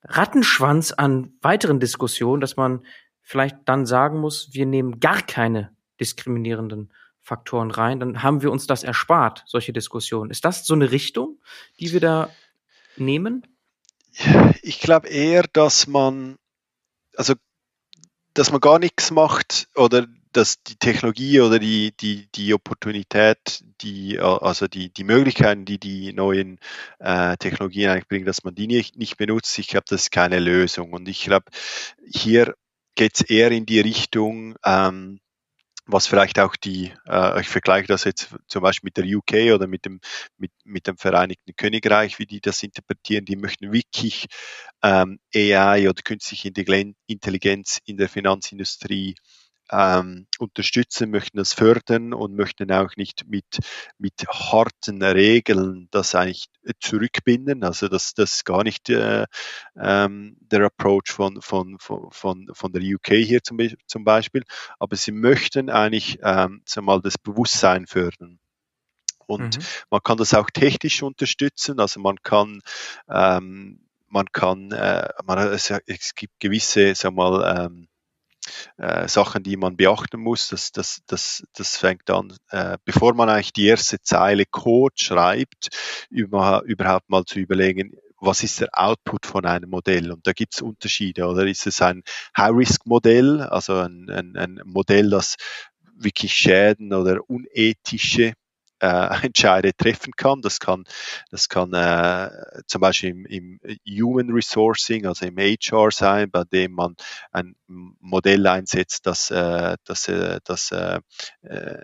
Rattenschwanz an weiteren Diskussionen, dass man vielleicht dann sagen muss, wir nehmen gar keine diskriminierenden Faktoren rein, dann haben wir uns das erspart, solche Diskussionen. Ist das so eine Richtung, die wir da nehmen? Ich glaube eher, dass man, also, dass man gar nichts macht oder dass die Technologie oder die, die, die Opportunität, die, also die, die Möglichkeiten, die die neuen äh, Technologien eigentlich bringen, dass man die nicht, nicht benutzt, ich glaube, das ist keine Lösung. Und ich glaube, hier geht es eher in die Richtung, ähm, was vielleicht auch die, äh, ich vergleiche das jetzt zum Beispiel mit der UK oder mit dem, mit, mit dem Vereinigten Königreich, wie die das interpretieren, die möchten wirklich ähm, AI oder künstliche Intelligenz in der Finanzindustrie ähm, unterstützen, möchten das fördern und möchten auch nicht mit, mit harten Regeln das eigentlich zurückbinden. Also das, das ist gar nicht äh, ähm, der Approach von, von, von, von der UK hier zum, zum Beispiel. Aber sie möchten eigentlich ähm, mal das Bewusstsein fördern. Und mhm. man kann das auch technisch unterstützen. Also man kann ähm, man kann, äh, man, es, es gibt gewisse, sag mal, ähm, äh, Sachen, die man beachten muss. Das, das, das, das fängt an, äh, bevor man eigentlich die erste Zeile Code schreibt, über, überhaupt mal zu überlegen, was ist der Output von einem Modell? Und da gibt es Unterschiede. Oder ist es ein High-Risk-Modell, also ein, ein, ein Modell, das wirklich Schäden oder unethische äh, Entscheide treffen kann. Das kann, das kann äh, zum Beispiel im, im Human Resourcing, also im HR sein, bei dem man ein Modell einsetzt, das, äh, das, äh, das äh, äh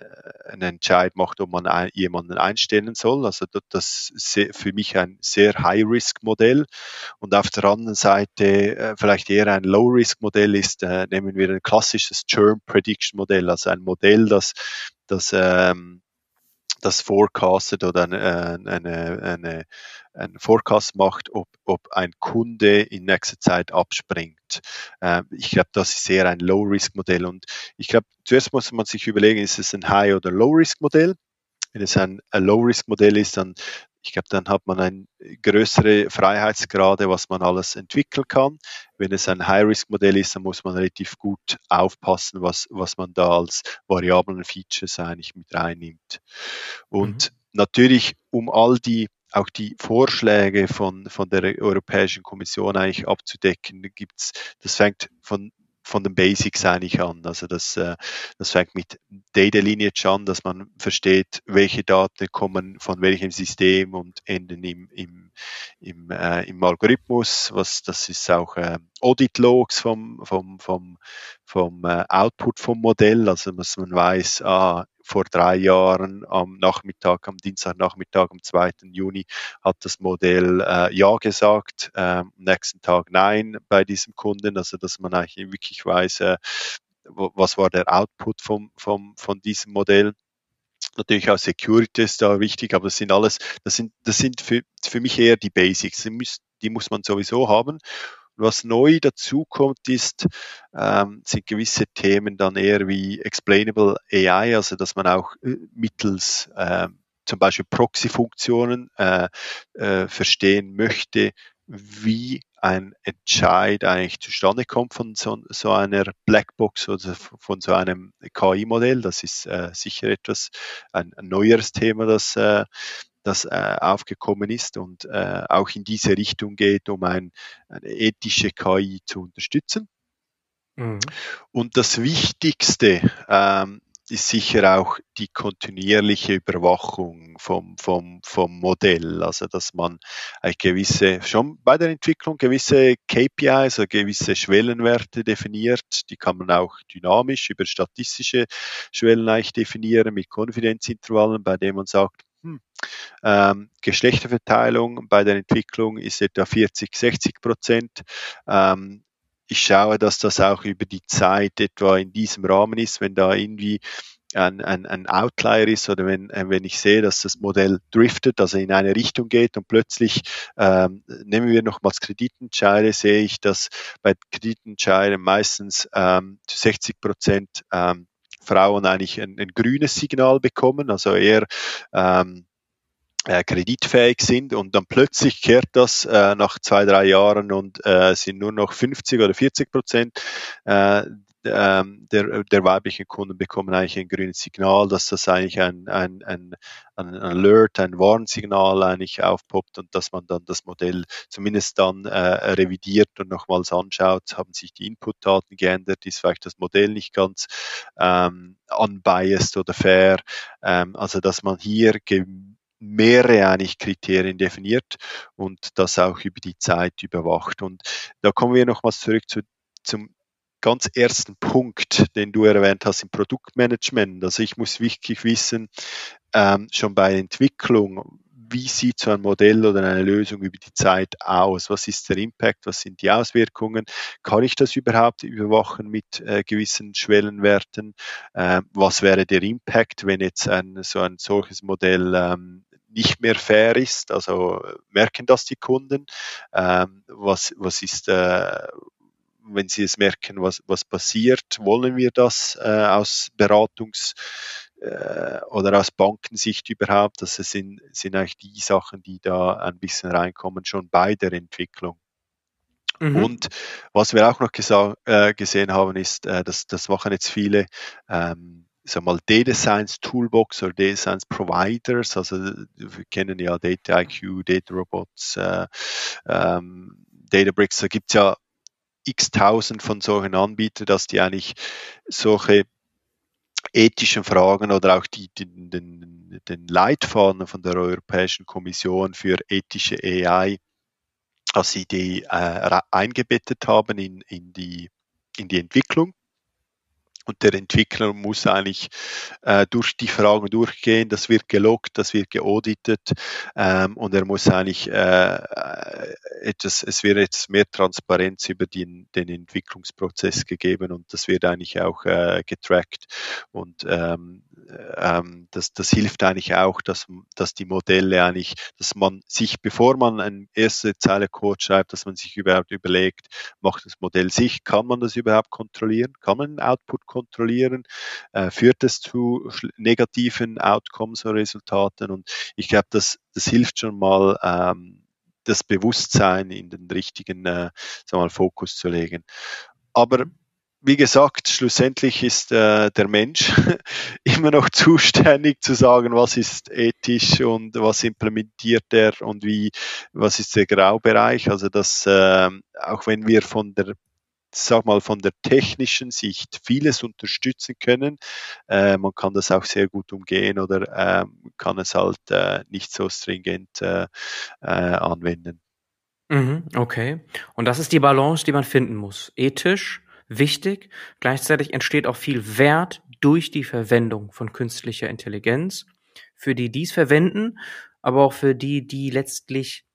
einen Entscheid macht, ob man ein, jemanden einstellen soll. Also das ist für mich ein sehr High-Risk-Modell. Und auf der anderen Seite äh, vielleicht eher ein Low-Risk-Modell ist, äh, nehmen wir ein klassisches Churn Prediction Modell, also ein Modell, das, das ähm, das forecastet oder eine, eine, eine, einen Forecast macht, ob, ob ein Kunde in nächster Zeit abspringt. Äh, ich glaube, das ist eher ein Low-Risk-Modell und ich glaube, zuerst muss man sich überlegen, ist es ein High- oder Low-Risk-Modell? Wenn es ein, ein Low-Risk-Modell ist, dann ich glaube, dann hat man ein größere Freiheitsgrade, was man alles entwickeln kann. Wenn es ein High-Risk-Modell ist, dann muss man relativ gut aufpassen, was, was man da als variablen Features eigentlich mit reinnimmt. Und mhm. natürlich, um all die auch die Vorschläge von, von der Europäischen Kommission eigentlich abzudecken, gibt's, das fängt von von den Basics eigentlich an. Also das, äh, das fängt mit Data Lineage an, dass man versteht, welche Daten kommen von welchem System und enden im, im, im, äh, im Algorithmus. Was, das ist auch äh, Audit Logs vom, vom, vom, vom äh, Output vom Modell, also dass man weiß, ah, vor drei Jahren am Nachmittag, am Dienstagnachmittag, am 2. Juni hat das Modell äh, Ja gesagt, äh, am nächsten Tag Nein bei diesem Kunden, also dass man eigentlich wirklich weiß, äh, was war der Output vom, vom, von diesem Modell. Natürlich auch Security ist da wichtig, aber das sind alles, das sind, das sind für, für mich eher die Basics. Die muss, die muss man sowieso haben. Was neu dazukommt, ist, ähm, sind gewisse Themen dann eher wie Explainable AI, also dass man auch äh, mittels äh, zum Beispiel Proxy-Funktionen äh, äh, verstehen möchte, wie ein Entscheid eigentlich zustande kommt von so, so einer Blackbox oder von so einem KI-Modell. Das ist äh, sicher etwas, ein, ein neueres Thema, das äh, das äh, aufgekommen ist und äh, auch in diese Richtung geht, um ein, eine ethische KI zu unterstützen. Mhm. Und das Wichtigste ähm, ist sicher auch die kontinuierliche Überwachung vom, vom, vom Modell. Also, dass man gewisse, schon bei der Entwicklung gewisse KPIs, also gewisse Schwellenwerte definiert. Die kann man auch dynamisch über statistische Schwellen eigentlich definieren mit Konfidenzintervallen, bei denen man sagt, hm. Ähm, Geschlechterverteilung bei der Entwicklung ist etwa 40, 60 Prozent. Ähm, ich schaue, dass das auch über die Zeit etwa in diesem Rahmen ist, wenn da irgendwie ein, ein, ein Outlier ist oder wenn, äh, wenn ich sehe, dass das Modell driftet, also in eine Richtung geht und plötzlich ähm, nehmen wir nochmals Kreditentscheide, sehe ich, dass bei Kreditentscheiden meistens ähm, 60 Prozent ähm, Frauen eigentlich ein, ein grünes Signal bekommen, also eher ähm, äh, kreditfähig sind und dann plötzlich kehrt das äh, nach zwei, drei Jahren und äh, sind nur noch 50 oder 40 Prozent äh, ähm, der, der weiblichen Kunden bekommen eigentlich ein grünes Signal, dass das eigentlich ein, ein, ein, ein Alert, ein Warnsignal eigentlich aufpoppt und dass man dann das Modell zumindest dann äh, revidiert und nochmals anschaut, haben sich die Inputdaten geändert, ist vielleicht das Modell nicht ganz ähm, unbiased oder fair. Ähm, also dass man hier mehrere eigentlich Kriterien definiert und das auch über die Zeit überwacht. Und da kommen wir nochmals zurück zu, zum ganz ersten Punkt, den du erwähnt hast im Produktmanagement. Also ich muss wirklich wissen, ähm, schon bei Entwicklung, wie sieht so ein Modell oder eine Lösung über die Zeit aus? Was ist der Impact? Was sind die Auswirkungen? Kann ich das überhaupt überwachen mit äh, gewissen Schwellenwerten? Äh, was wäre der Impact, wenn jetzt ein, so ein solches Modell ähm, nicht mehr fair ist? Also merken das die Kunden? Ähm, was, was ist, äh, wenn sie es merken, was, was passiert, wollen wir das äh, aus Beratungs- äh, oder aus Bankensicht überhaupt? Das sind, sind eigentlich die Sachen, die da ein bisschen reinkommen, schon bei der Entwicklung. Mhm. Und was wir auch noch äh, gesehen haben, ist, äh, dass das machen jetzt viele ähm, sag mal, Data Science Toolbox oder Data Science Providers, also wir kennen ja Data IQ, Data Robots, äh, ähm, Databricks, da gibt's ja x tausend von solchen Anbietern, dass die eigentlich solche ethischen Fragen oder auch die, den, den, den Leitfaden von der Europäischen Kommission für ethische AI als sie die äh, eingebettet haben in, in, die, in die Entwicklung und der Entwickler muss eigentlich äh, durch die Fragen durchgehen. Das wird gelockt, das wird geauditet. Ähm, und er muss eigentlich äh, etwas, es wird jetzt mehr Transparenz über den, den Entwicklungsprozess gegeben und das wird eigentlich auch äh, getrackt. Und ähm, ähm, das, das hilft eigentlich auch, dass, dass die Modelle eigentlich, dass man sich, bevor man eine erste Zeile Code schreibt, dass man sich überhaupt überlegt, macht das Modell sich, kann man das überhaupt kontrollieren, kann man Output kontrollieren, äh, führt es zu negativen Outcomes oder Resultaten und ich glaube, das, das hilft schon mal, ähm, das Bewusstsein in den richtigen äh, mal, Fokus zu legen. Aber wie gesagt, schlussendlich ist äh, der Mensch immer noch zuständig zu sagen, was ist ethisch und was implementiert er und wie, was ist der Graubereich. Also dass äh, auch wenn wir von der sag mal, von der technischen Sicht vieles unterstützen können. Äh, man kann das auch sehr gut umgehen oder äh, kann es halt äh, nicht so stringent äh, äh, anwenden. Mhm, okay. Und das ist die Balance, die man finden muss. Ethisch, wichtig. Gleichzeitig entsteht auch viel Wert durch die Verwendung von künstlicher Intelligenz. Für die, die es verwenden, aber auch für die, die letztlich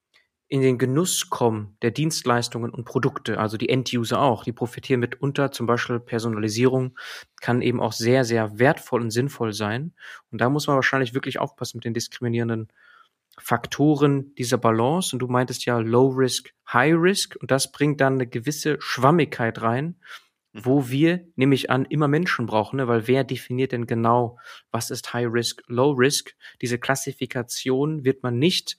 in den Genuss kommen der Dienstleistungen und Produkte, also die End-User auch, die profitieren mitunter, zum Beispiel Personalisierung kann eben auch sehr, sehr wertvoll und sinnvoll sein. Und da muss man wahrscheinlich wirklich aufpassen mit den diskriminierenden Faktoren dieser Balance. Und du meintest ja Low Risk, High Risk. Und das bringt dann eine gewisse Schwammigkeit rein, mhm. wo wir, nehme ich an, immer Menschen brauchen, ne? weil wer definiert denn genau, was ist High Risk, Low Risk? Diese Klassifikation wird man nicht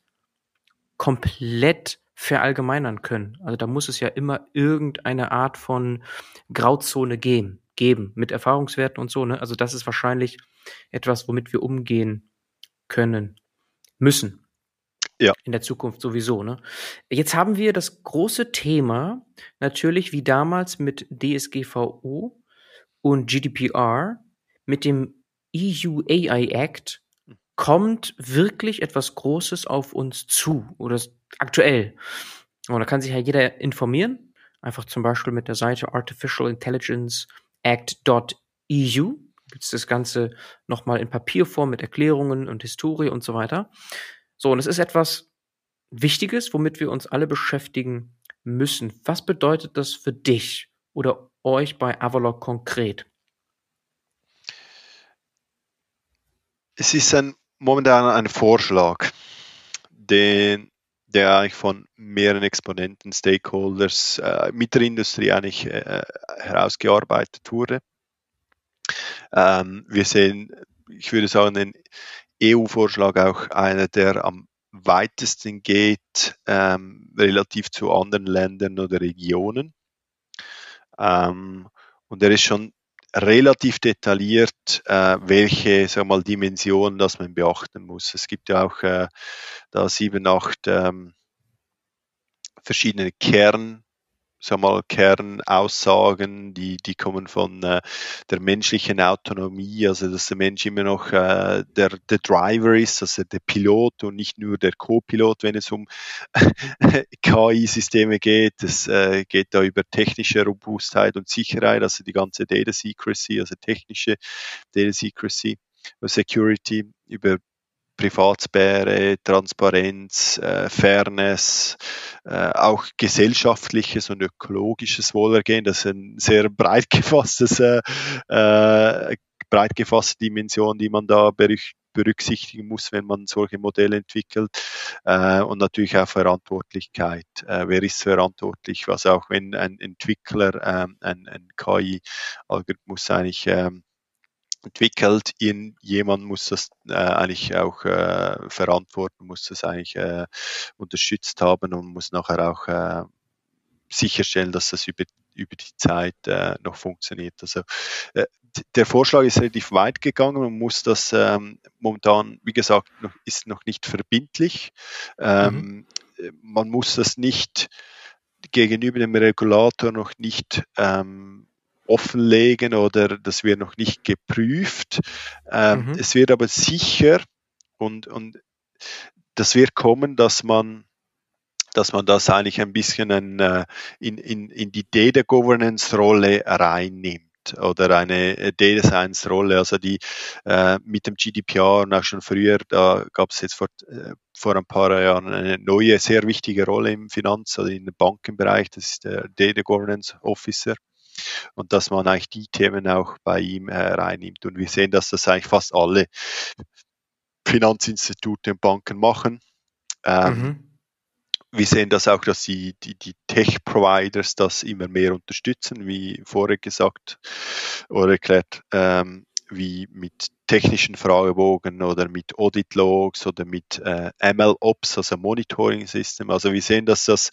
komplett verallgemeinern können. Also da muss es ja immer irgendeine Art von Grauzone geben, geben mit Erfahrungswerten und so. Ne? Also das ist wahrscheinlich etwas, womit wir umgehen können müssen. Ja. In der Zukunft sowieso. Ne? Jetzt haben wir das große Thema natürlich wie damals mit DSGVO und GDPR mit dem EU AI Act kommt wirklich etwas Großes auf uns zu oder aktuell. Und da kann sich ja jeder informieren, einfach zum Beispiel mit der Seite Artificial Intelligence Act.eu. Gibt es das Ganze nochmal in Papierform mit Erklärungen und Historie und so weiter. So, und es ist etwas Wichtiges, womit wir uns alle beschäftigen müssen. Was bedeutet das für dich oder euch bei Avalok konkret? Es ist ein momentan ein Vorschlag, den, der eigentlich von mehreren Exponenten, Stakeholders äh, mit der Industrie eigentlich äh, herausgearbeitet wurde. Ähm, wir sehen, ich würde sagen, den EU-Vorschlag auch einer, der am weitesten geht ähm, relativ zu anderen Ländern oder Regionen. Ähm, und er ist schon relativ detailliert, äh, welche sag mal, Dimensionen das man beachten muss. Es gibt ja auch äh, da sieben, acht ähm, verschiedene Kern sag mal, Kernaussagen, die, die kommen von äh, der menschlichen Autonomie, also dass der Mensch immer noch äh, der, der Driver ist, also der Pilot und nicht nur der Co-Pilot, wenn es um KI-Systeme geht. Es äh, geht da über technische Robustheit und Sicherheit, also die ganze Data Secrecy, also technische Data Secrecy. Security, über Privatsphäre, Transparenz, äh, Fairness, äh, auch gesellschaftliches und ökologisches Wohlergehen. Das ist ein sehr breit gefasstes, äh, äh, breit gefasste Dimension, die man da berücksichtigen muss, wenn man solche Modelle entwickelt. Äh, und natürlich auch Verantwortlichkeit. Äh, wer ist verantwortlich? Was auch wenn ein Entwickler ähm, ein, ein KI-Algorithmus eigentlich ähm, entwickelt. jemand muss das äh, eigentlich auch äh, verantworten, muss das eigentlich äh, unterstützt haben und muss nachher auch äh, sicherstellen, dass das über, über die Zeit äh, noch funktioniert. Also äh, der Vorschlag ist relativ weit gegangen. Man muss das ähm, momentan, wie gesagt, noch, ist noch nicht verbindlich. Ähm, mhm. Man muss das nicht gegenüber dem Regulator noch nicht ähm, offenlegen oder das wird noch nicht geprüft. Ähm, mhm. Es wird aber sicher und, und das wird kommen, dass man dass man das eigentlich ein bisschen äh, in, in, in die Data Governance Rolle reinnimmt oder eine Data Science Rolle, also die äh, mit dem GDPR und auch schon früher, da gab es jetzt vor, äh, vor ein paar Jahren eine neue, sehr wichtige Rolle im Finanz- oder im Bankenbereich, das ist der Data Governance Officer und dass man eigentlich die Themen auch bei ihm äh, reinnimmt. Und wir sehen, dass das eigentlich fast alle Finanzinstitute und Banken machen. Ähm, mhm. Wir sehen das auch, dass die, die, die Tech-Providers das immer mehr unterstützen, wie vorher gesagt oder erklärt, ähm, wie mit technischen Fragebogen oder mit Audit Logs oder mit äh, ML Ops, also Monitoring System. Also wir sehen, dass das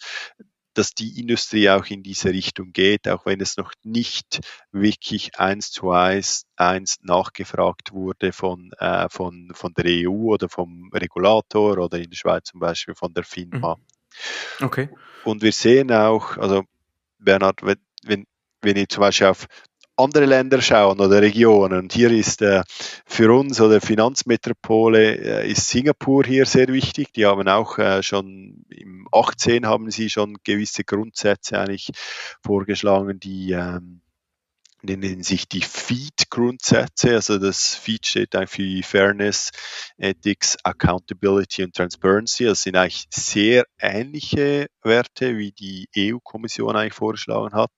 dass die Industrie auch in diese Richtung geht, auch wenn es noch nicht wirklich eins zu eins, eins nachgefragt wurde von, äh, von, von der EU oder vom Regulator oder in der Schweiz zum Beispiel von der FINMA. Mhm. Okay. Und wir sehen auch, also Bernhard, wenn, wenn wenn ich zum Beispiel auf andere Länder schauen oder Regionen. Und hier ist äh, für uns oder Finanzmetropole äh, ist Singapur hier sehr wichtig. Die haben auch äh, schon im 18 haben sie schon gewisse Grundsätze eigentlich vorgeschlagen, die ähm, nennen sich die FEED-Grundsätze. Also das FEED steht eigentlich für Fairness, Ethics, Accountability und Transparency. Das sind eigentlich sehr ähnliche Werte, wie die EU-Kommission eigentlich vorgeschlagen hat.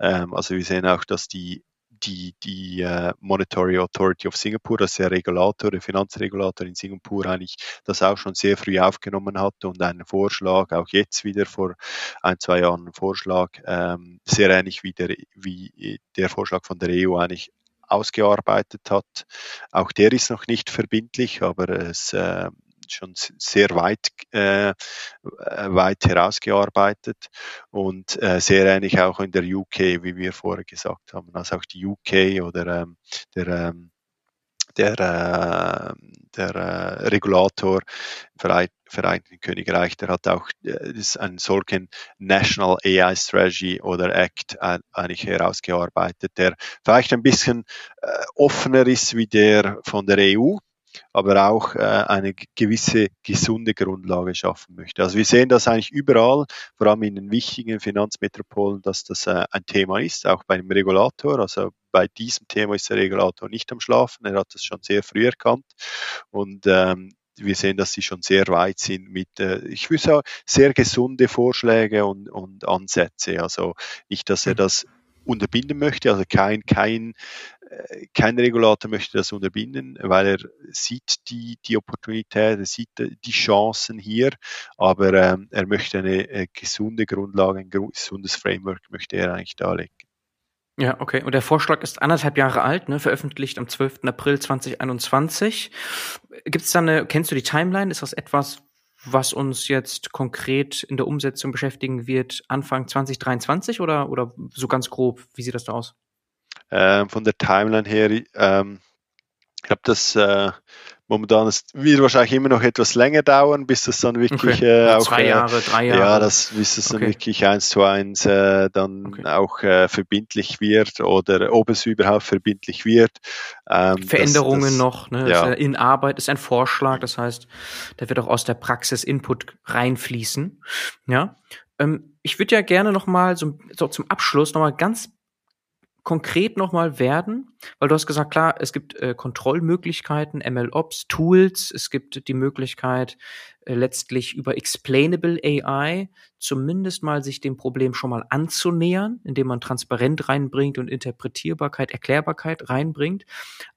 Ähm, also wir sehen auch, dass die die, die uh, Monetary Authority of Singapore, das ist der Regulator, der Finanzregulator in Singapur eigentlich das auch schon sehr früh aufgenommen hat und einen Vorschlag, auch jetzt wieder vor ein, zwei Jahren einen Vorschlag, ähm, sehr ähnlich wie der, wie der Vorschlag von der EU eigentlich ausgearbeitet hat. Auch der ist noch nicht verbindlich, aber es äh, schon sehr weit, äh, weit herausgearbeitet und äh, sehr ähnlich auch in der UK, wie wir vorher gesagt haben. Also auch die UK oder ähm, der ähm, der, äh, der äh, Regulator im Vereinigten Königreich, der hat auch äh, einen solchen National AI Strategy oder Act eigentlich herausgearbeitet, der vielleicht ein bisschen äh, offener ist wie der von der EU, aber auch äh, eine gewisse gesunde Grundlage schaffen möchte. Also wir sehen das eigentlich überall, vor allem in den wichtigen Finanzmetropolen, dass das äh, ein Thema ist, auch beim Regulator. Also bei diesem Thema ist der Regulator nicht am Schlafen, er hat das schon sehr früh erkannt und ähm, wir sehen, dass sie schon sehr weit sind mit, äh, ich würde sagen, sehr gesunde Vorschläge und, und Ansätze. Also nicht, dass er mhm. das unterbinden möchte, also kein, kein kein Regulator möchte das unterbinden, weil er sieht die, die Opportunität, er sieht die Chancen hier, aber ähm, er möchte eine, eine gesunde Grundlage, ein gesundes Framework möchte er eigentlich darlegen. Ja, okay. Und der Vorschlag ist anderthalb Jahre alt, ne? veröffentlicht am 12. April 2021. Gibt es da eine, kennst du die Timeline? Ist das etwas, was uns jetzt konkret in der Umsetzung beschäftigen wird, Anfang 2023 oder, oder so ganz grob? Wie sieht das da aus? Ähm, von der Timeline her, ähm, ich glaube, das äh, momentan es wird wahrscheinlich immer noch etwas länger dauern, bis das dann wirklich okay. äh, auch zwei äh, Jahre, drei Jahre. Ja, das bis es okay. dann wirklich eins zu eins äh, dann okay. auch äh, verbindlich wird oder ob es überhaupt verbindlich wird. Ähm, Veränderungen das, das, noch, ne? Ja. in Arbeit ist ein Vorschlag, das heißt, da wird auch aus der Praxis Input reinfließen. Ja. Ähm, ich würde ja gerne noch mal so, so zum Abschluss noch mal ganz konkret nochmal werden? Weil du hast gesagt, klar, es gibt äh, Kontrollmöglichkeiten, MLOps, Tools, es gibt die Möglichkeit, äh, letztlich über Explainable AI zumindest mal sich dem Problem schon mal anzunähern, indem man Transparent reinbringt und Interpretierbarkeit, Erklärbarkeit reinbringt.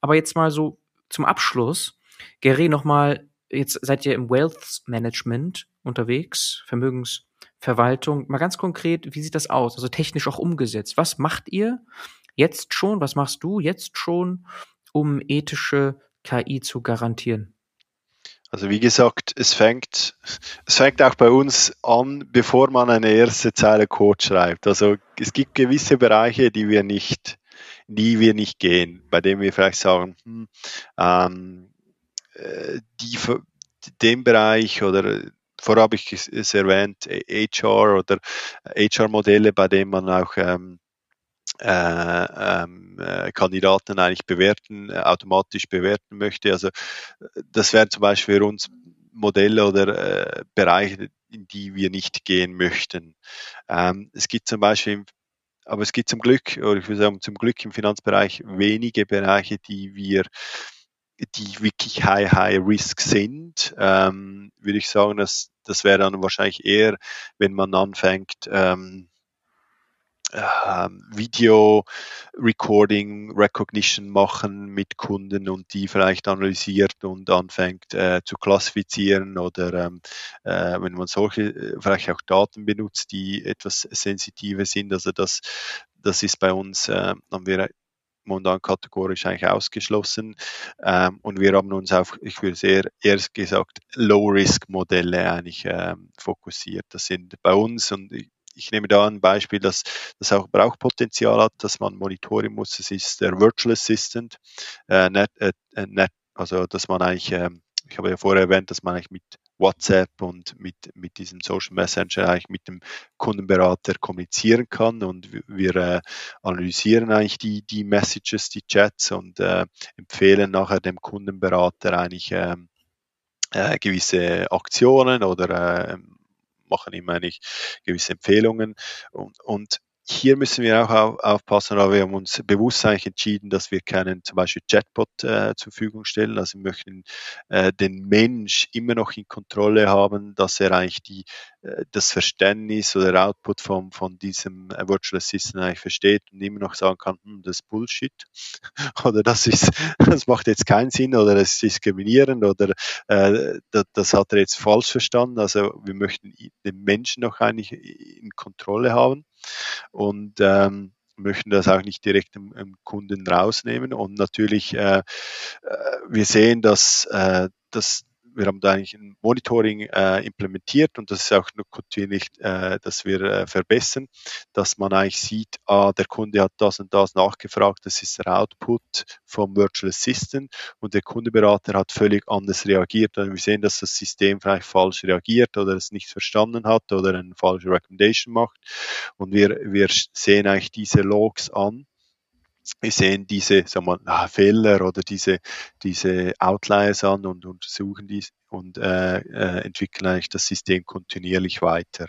Aber jetzt mal so zum Abschluss, Gary, nochmal, jetzt seid ihr im Wealth Management unterwegs, Vermögens Verwaltung. Mal ganz konkret, wie sieht das aus? Also technisch auch umgesetzt. Was macht ihr jetzt schon? Was machst du jetzt schon, um ethische KI zu garantieren? Also wie gesagt, es fängt, es fängt auch bei uns an, bevor man eine erste Zeile Code schreibt. Also es gibt gewisse Bereiche, die wir nicht, die wir nicht gehen, bei denen wir vielleicht sagen, hm, ähm, äh, die, dem Bereich oder vorher habe ich es erwähnt, HR oder HR-Modelle, bei denen man auch ähm, äh, ähm, äh, Kandidaten eigentlich bewerten, äh, automatisch bewerten möchte. Also das wären zum Beispiel für uns Modelle oder äh, Bereiche, in die wir nicht gehen möchten. Ähm, es gibt zum Beispiel aber es gibt zum Glück, oder ich würde sagen, zum Glück im Finanzbereich wenige Bereiche, die wir die wirklich high, high risk sind, ähm, würde ich sagen, dass das wäre dann wahrscheinlich eher, wenn man anfängt, ähm, ähm, Video Recording, Recognition machen mit Kunden und die vielleicht analysiert und anfängt äh, zu klassifizieren oder ähm, äh, wenn man solche äh, vielleicht auch Daten benutzt, die etwas sensitiver sind. Also das, das ist bei uns, äh, haben wir momentan kategorisch eigentlich ausgeschlossen. Ähm, und wir haben uns auf, ich würde sehr erst gesagt, Low-Risk-Modelle eigentlich ähm, fokussiert. Das sind bei uns und ich, nehme da ein Beispiel, dass das auch Brauchpotenzial hat, dass man monitoren muss. Das ist der Virtual Assistant, äh, net, äh, net, also dass man eigentlich, äh, ich habe ja vorher erwähnt, dass man eigentlich mit WhatsApp und mit, mit diesem Social Messenger eigentlich mit dem Kundenberater kommunizieren kann und wir äh, analysieren eigentlich die, die Messages, die Chats und äh, empfehlen nachher dem Kundenberater eigentlich äh, äh, gewisse Aktionen oder äh, machen ihm eigentlich gewisse Empfehlungen. Und, und hier müssen wir auch aufpassen, aber wir haben uns bewusst eigentlich entschieden, dass wir keinen zum Beispiel Chatbot äh, zur Verfügung stellen. Also wir möchten äh, den Mensch immer noch in Kontrolle haben, dass er eigentlich die, äh, das Verständnis oder Output von, von diesem äh, Virtual Assistant eigentlich versteht und immer noch sagen kann, hm, das ist Bullshit oder das ist, das macht jetzt keinen Sinn oder das ist diskriminierend oder äh, das, das hat er jetzt falsch verstanden. Also wir möchten den Menschen noch eigentlich in Kontrolle haben und ähm, möchten das auch nicht direkt im, im Kunden rausnehmen. Und natürlich, äh, äh wir sehen, dass, äh, dass wir haben da eigentlich ein Monitoring äh, implementiert und das ist auch nur kontinuierlich, äh, dass wir äh, verbessern, dass man eigentlich sieht, ah, der Kunde hat das und das nachgefragt, das ist der Output vom Virtual Assistant und der Kundeberater hat völlig anders reagiert. Und wir sehen, dass das System vielleicht falsch reagiert oder es nicht verstanden hat oder eine falsche Recommendation macht. Und wir, wir sehen eigentlich diese Logs an wir sehen diese sagen wir, ah, Fehler oder diese, diese Outliers an und untersuchen die und äh, äh, entwickeln eigentlich das System kontinuierlich weiter.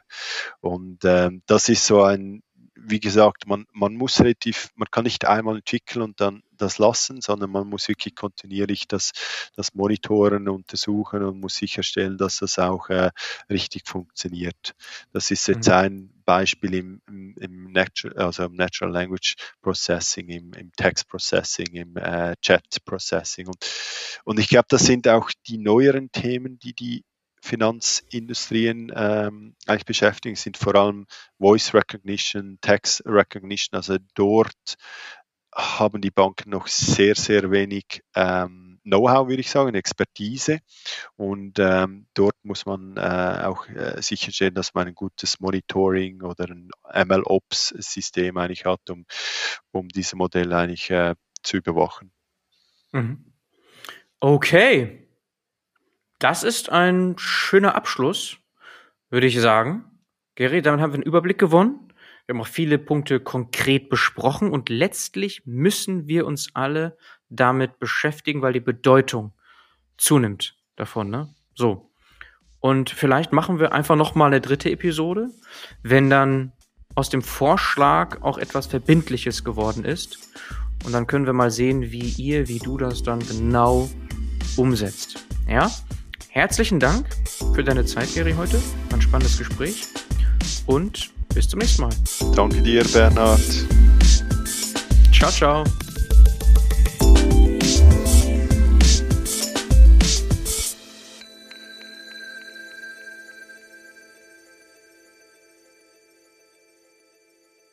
Und ähm, das ist so ein, wie gesagt, man, man muss relativ, man kann nicht einmal entwickeln und dann das lassen, sondern man muss wirklich kontinuierlich das, das monitoren, untersuchen und muss sicherstellen, dass das auch äh, richtig funktioniert. Das ist jetzt mhm. ein Beispiel im, im, im, Natural, also im Natural Language Processing, im, im Text Processing, im äh, Chat Processing. Und, und ich glaube, das sind auch die neueren Themen, die die Finanzindustrien ähm, eigentlich beschäftigen, sind vor allem Voice Recognition, Text Recognition. Also dort haben die Banken noch sehr, sehr wenig ähm, Know-how, würde ich sagen, Expertise. Und ähm, dort muss man äh, auch äh, sicherstellen, dass man ein gutes Monitoring oder ein ML-Ops-System eigentlich hat, um, um diese Modelle eigentlich äh, zu überwachen. Mhm. Okay. Das ist ein schöner Abschluss, würde ich sagen. Gary, damit haben wir einen Überblick gewonnen. Wir haben auch viele Punkte konkret besprochen und letztlich müssen wir uns alle damit beschäftigen, weil die Bedeutung zunimmt davon, ne? So. Und vielleicht machen wir einfach noch mal eine dritte Episode, wenn dann aus dem Vorschlag auch etwas Verbindliches geworden ist. Und dann können wir mal sehen, wie ihr, wie du das dann genau umsetzt. Ja? Herzlichen Dank für deine Zeit, Gary, heute. Ein spannendes Gespräch. Und bis zum nächsten Mal. Danke dir, Bernhard. Ciao, ciao.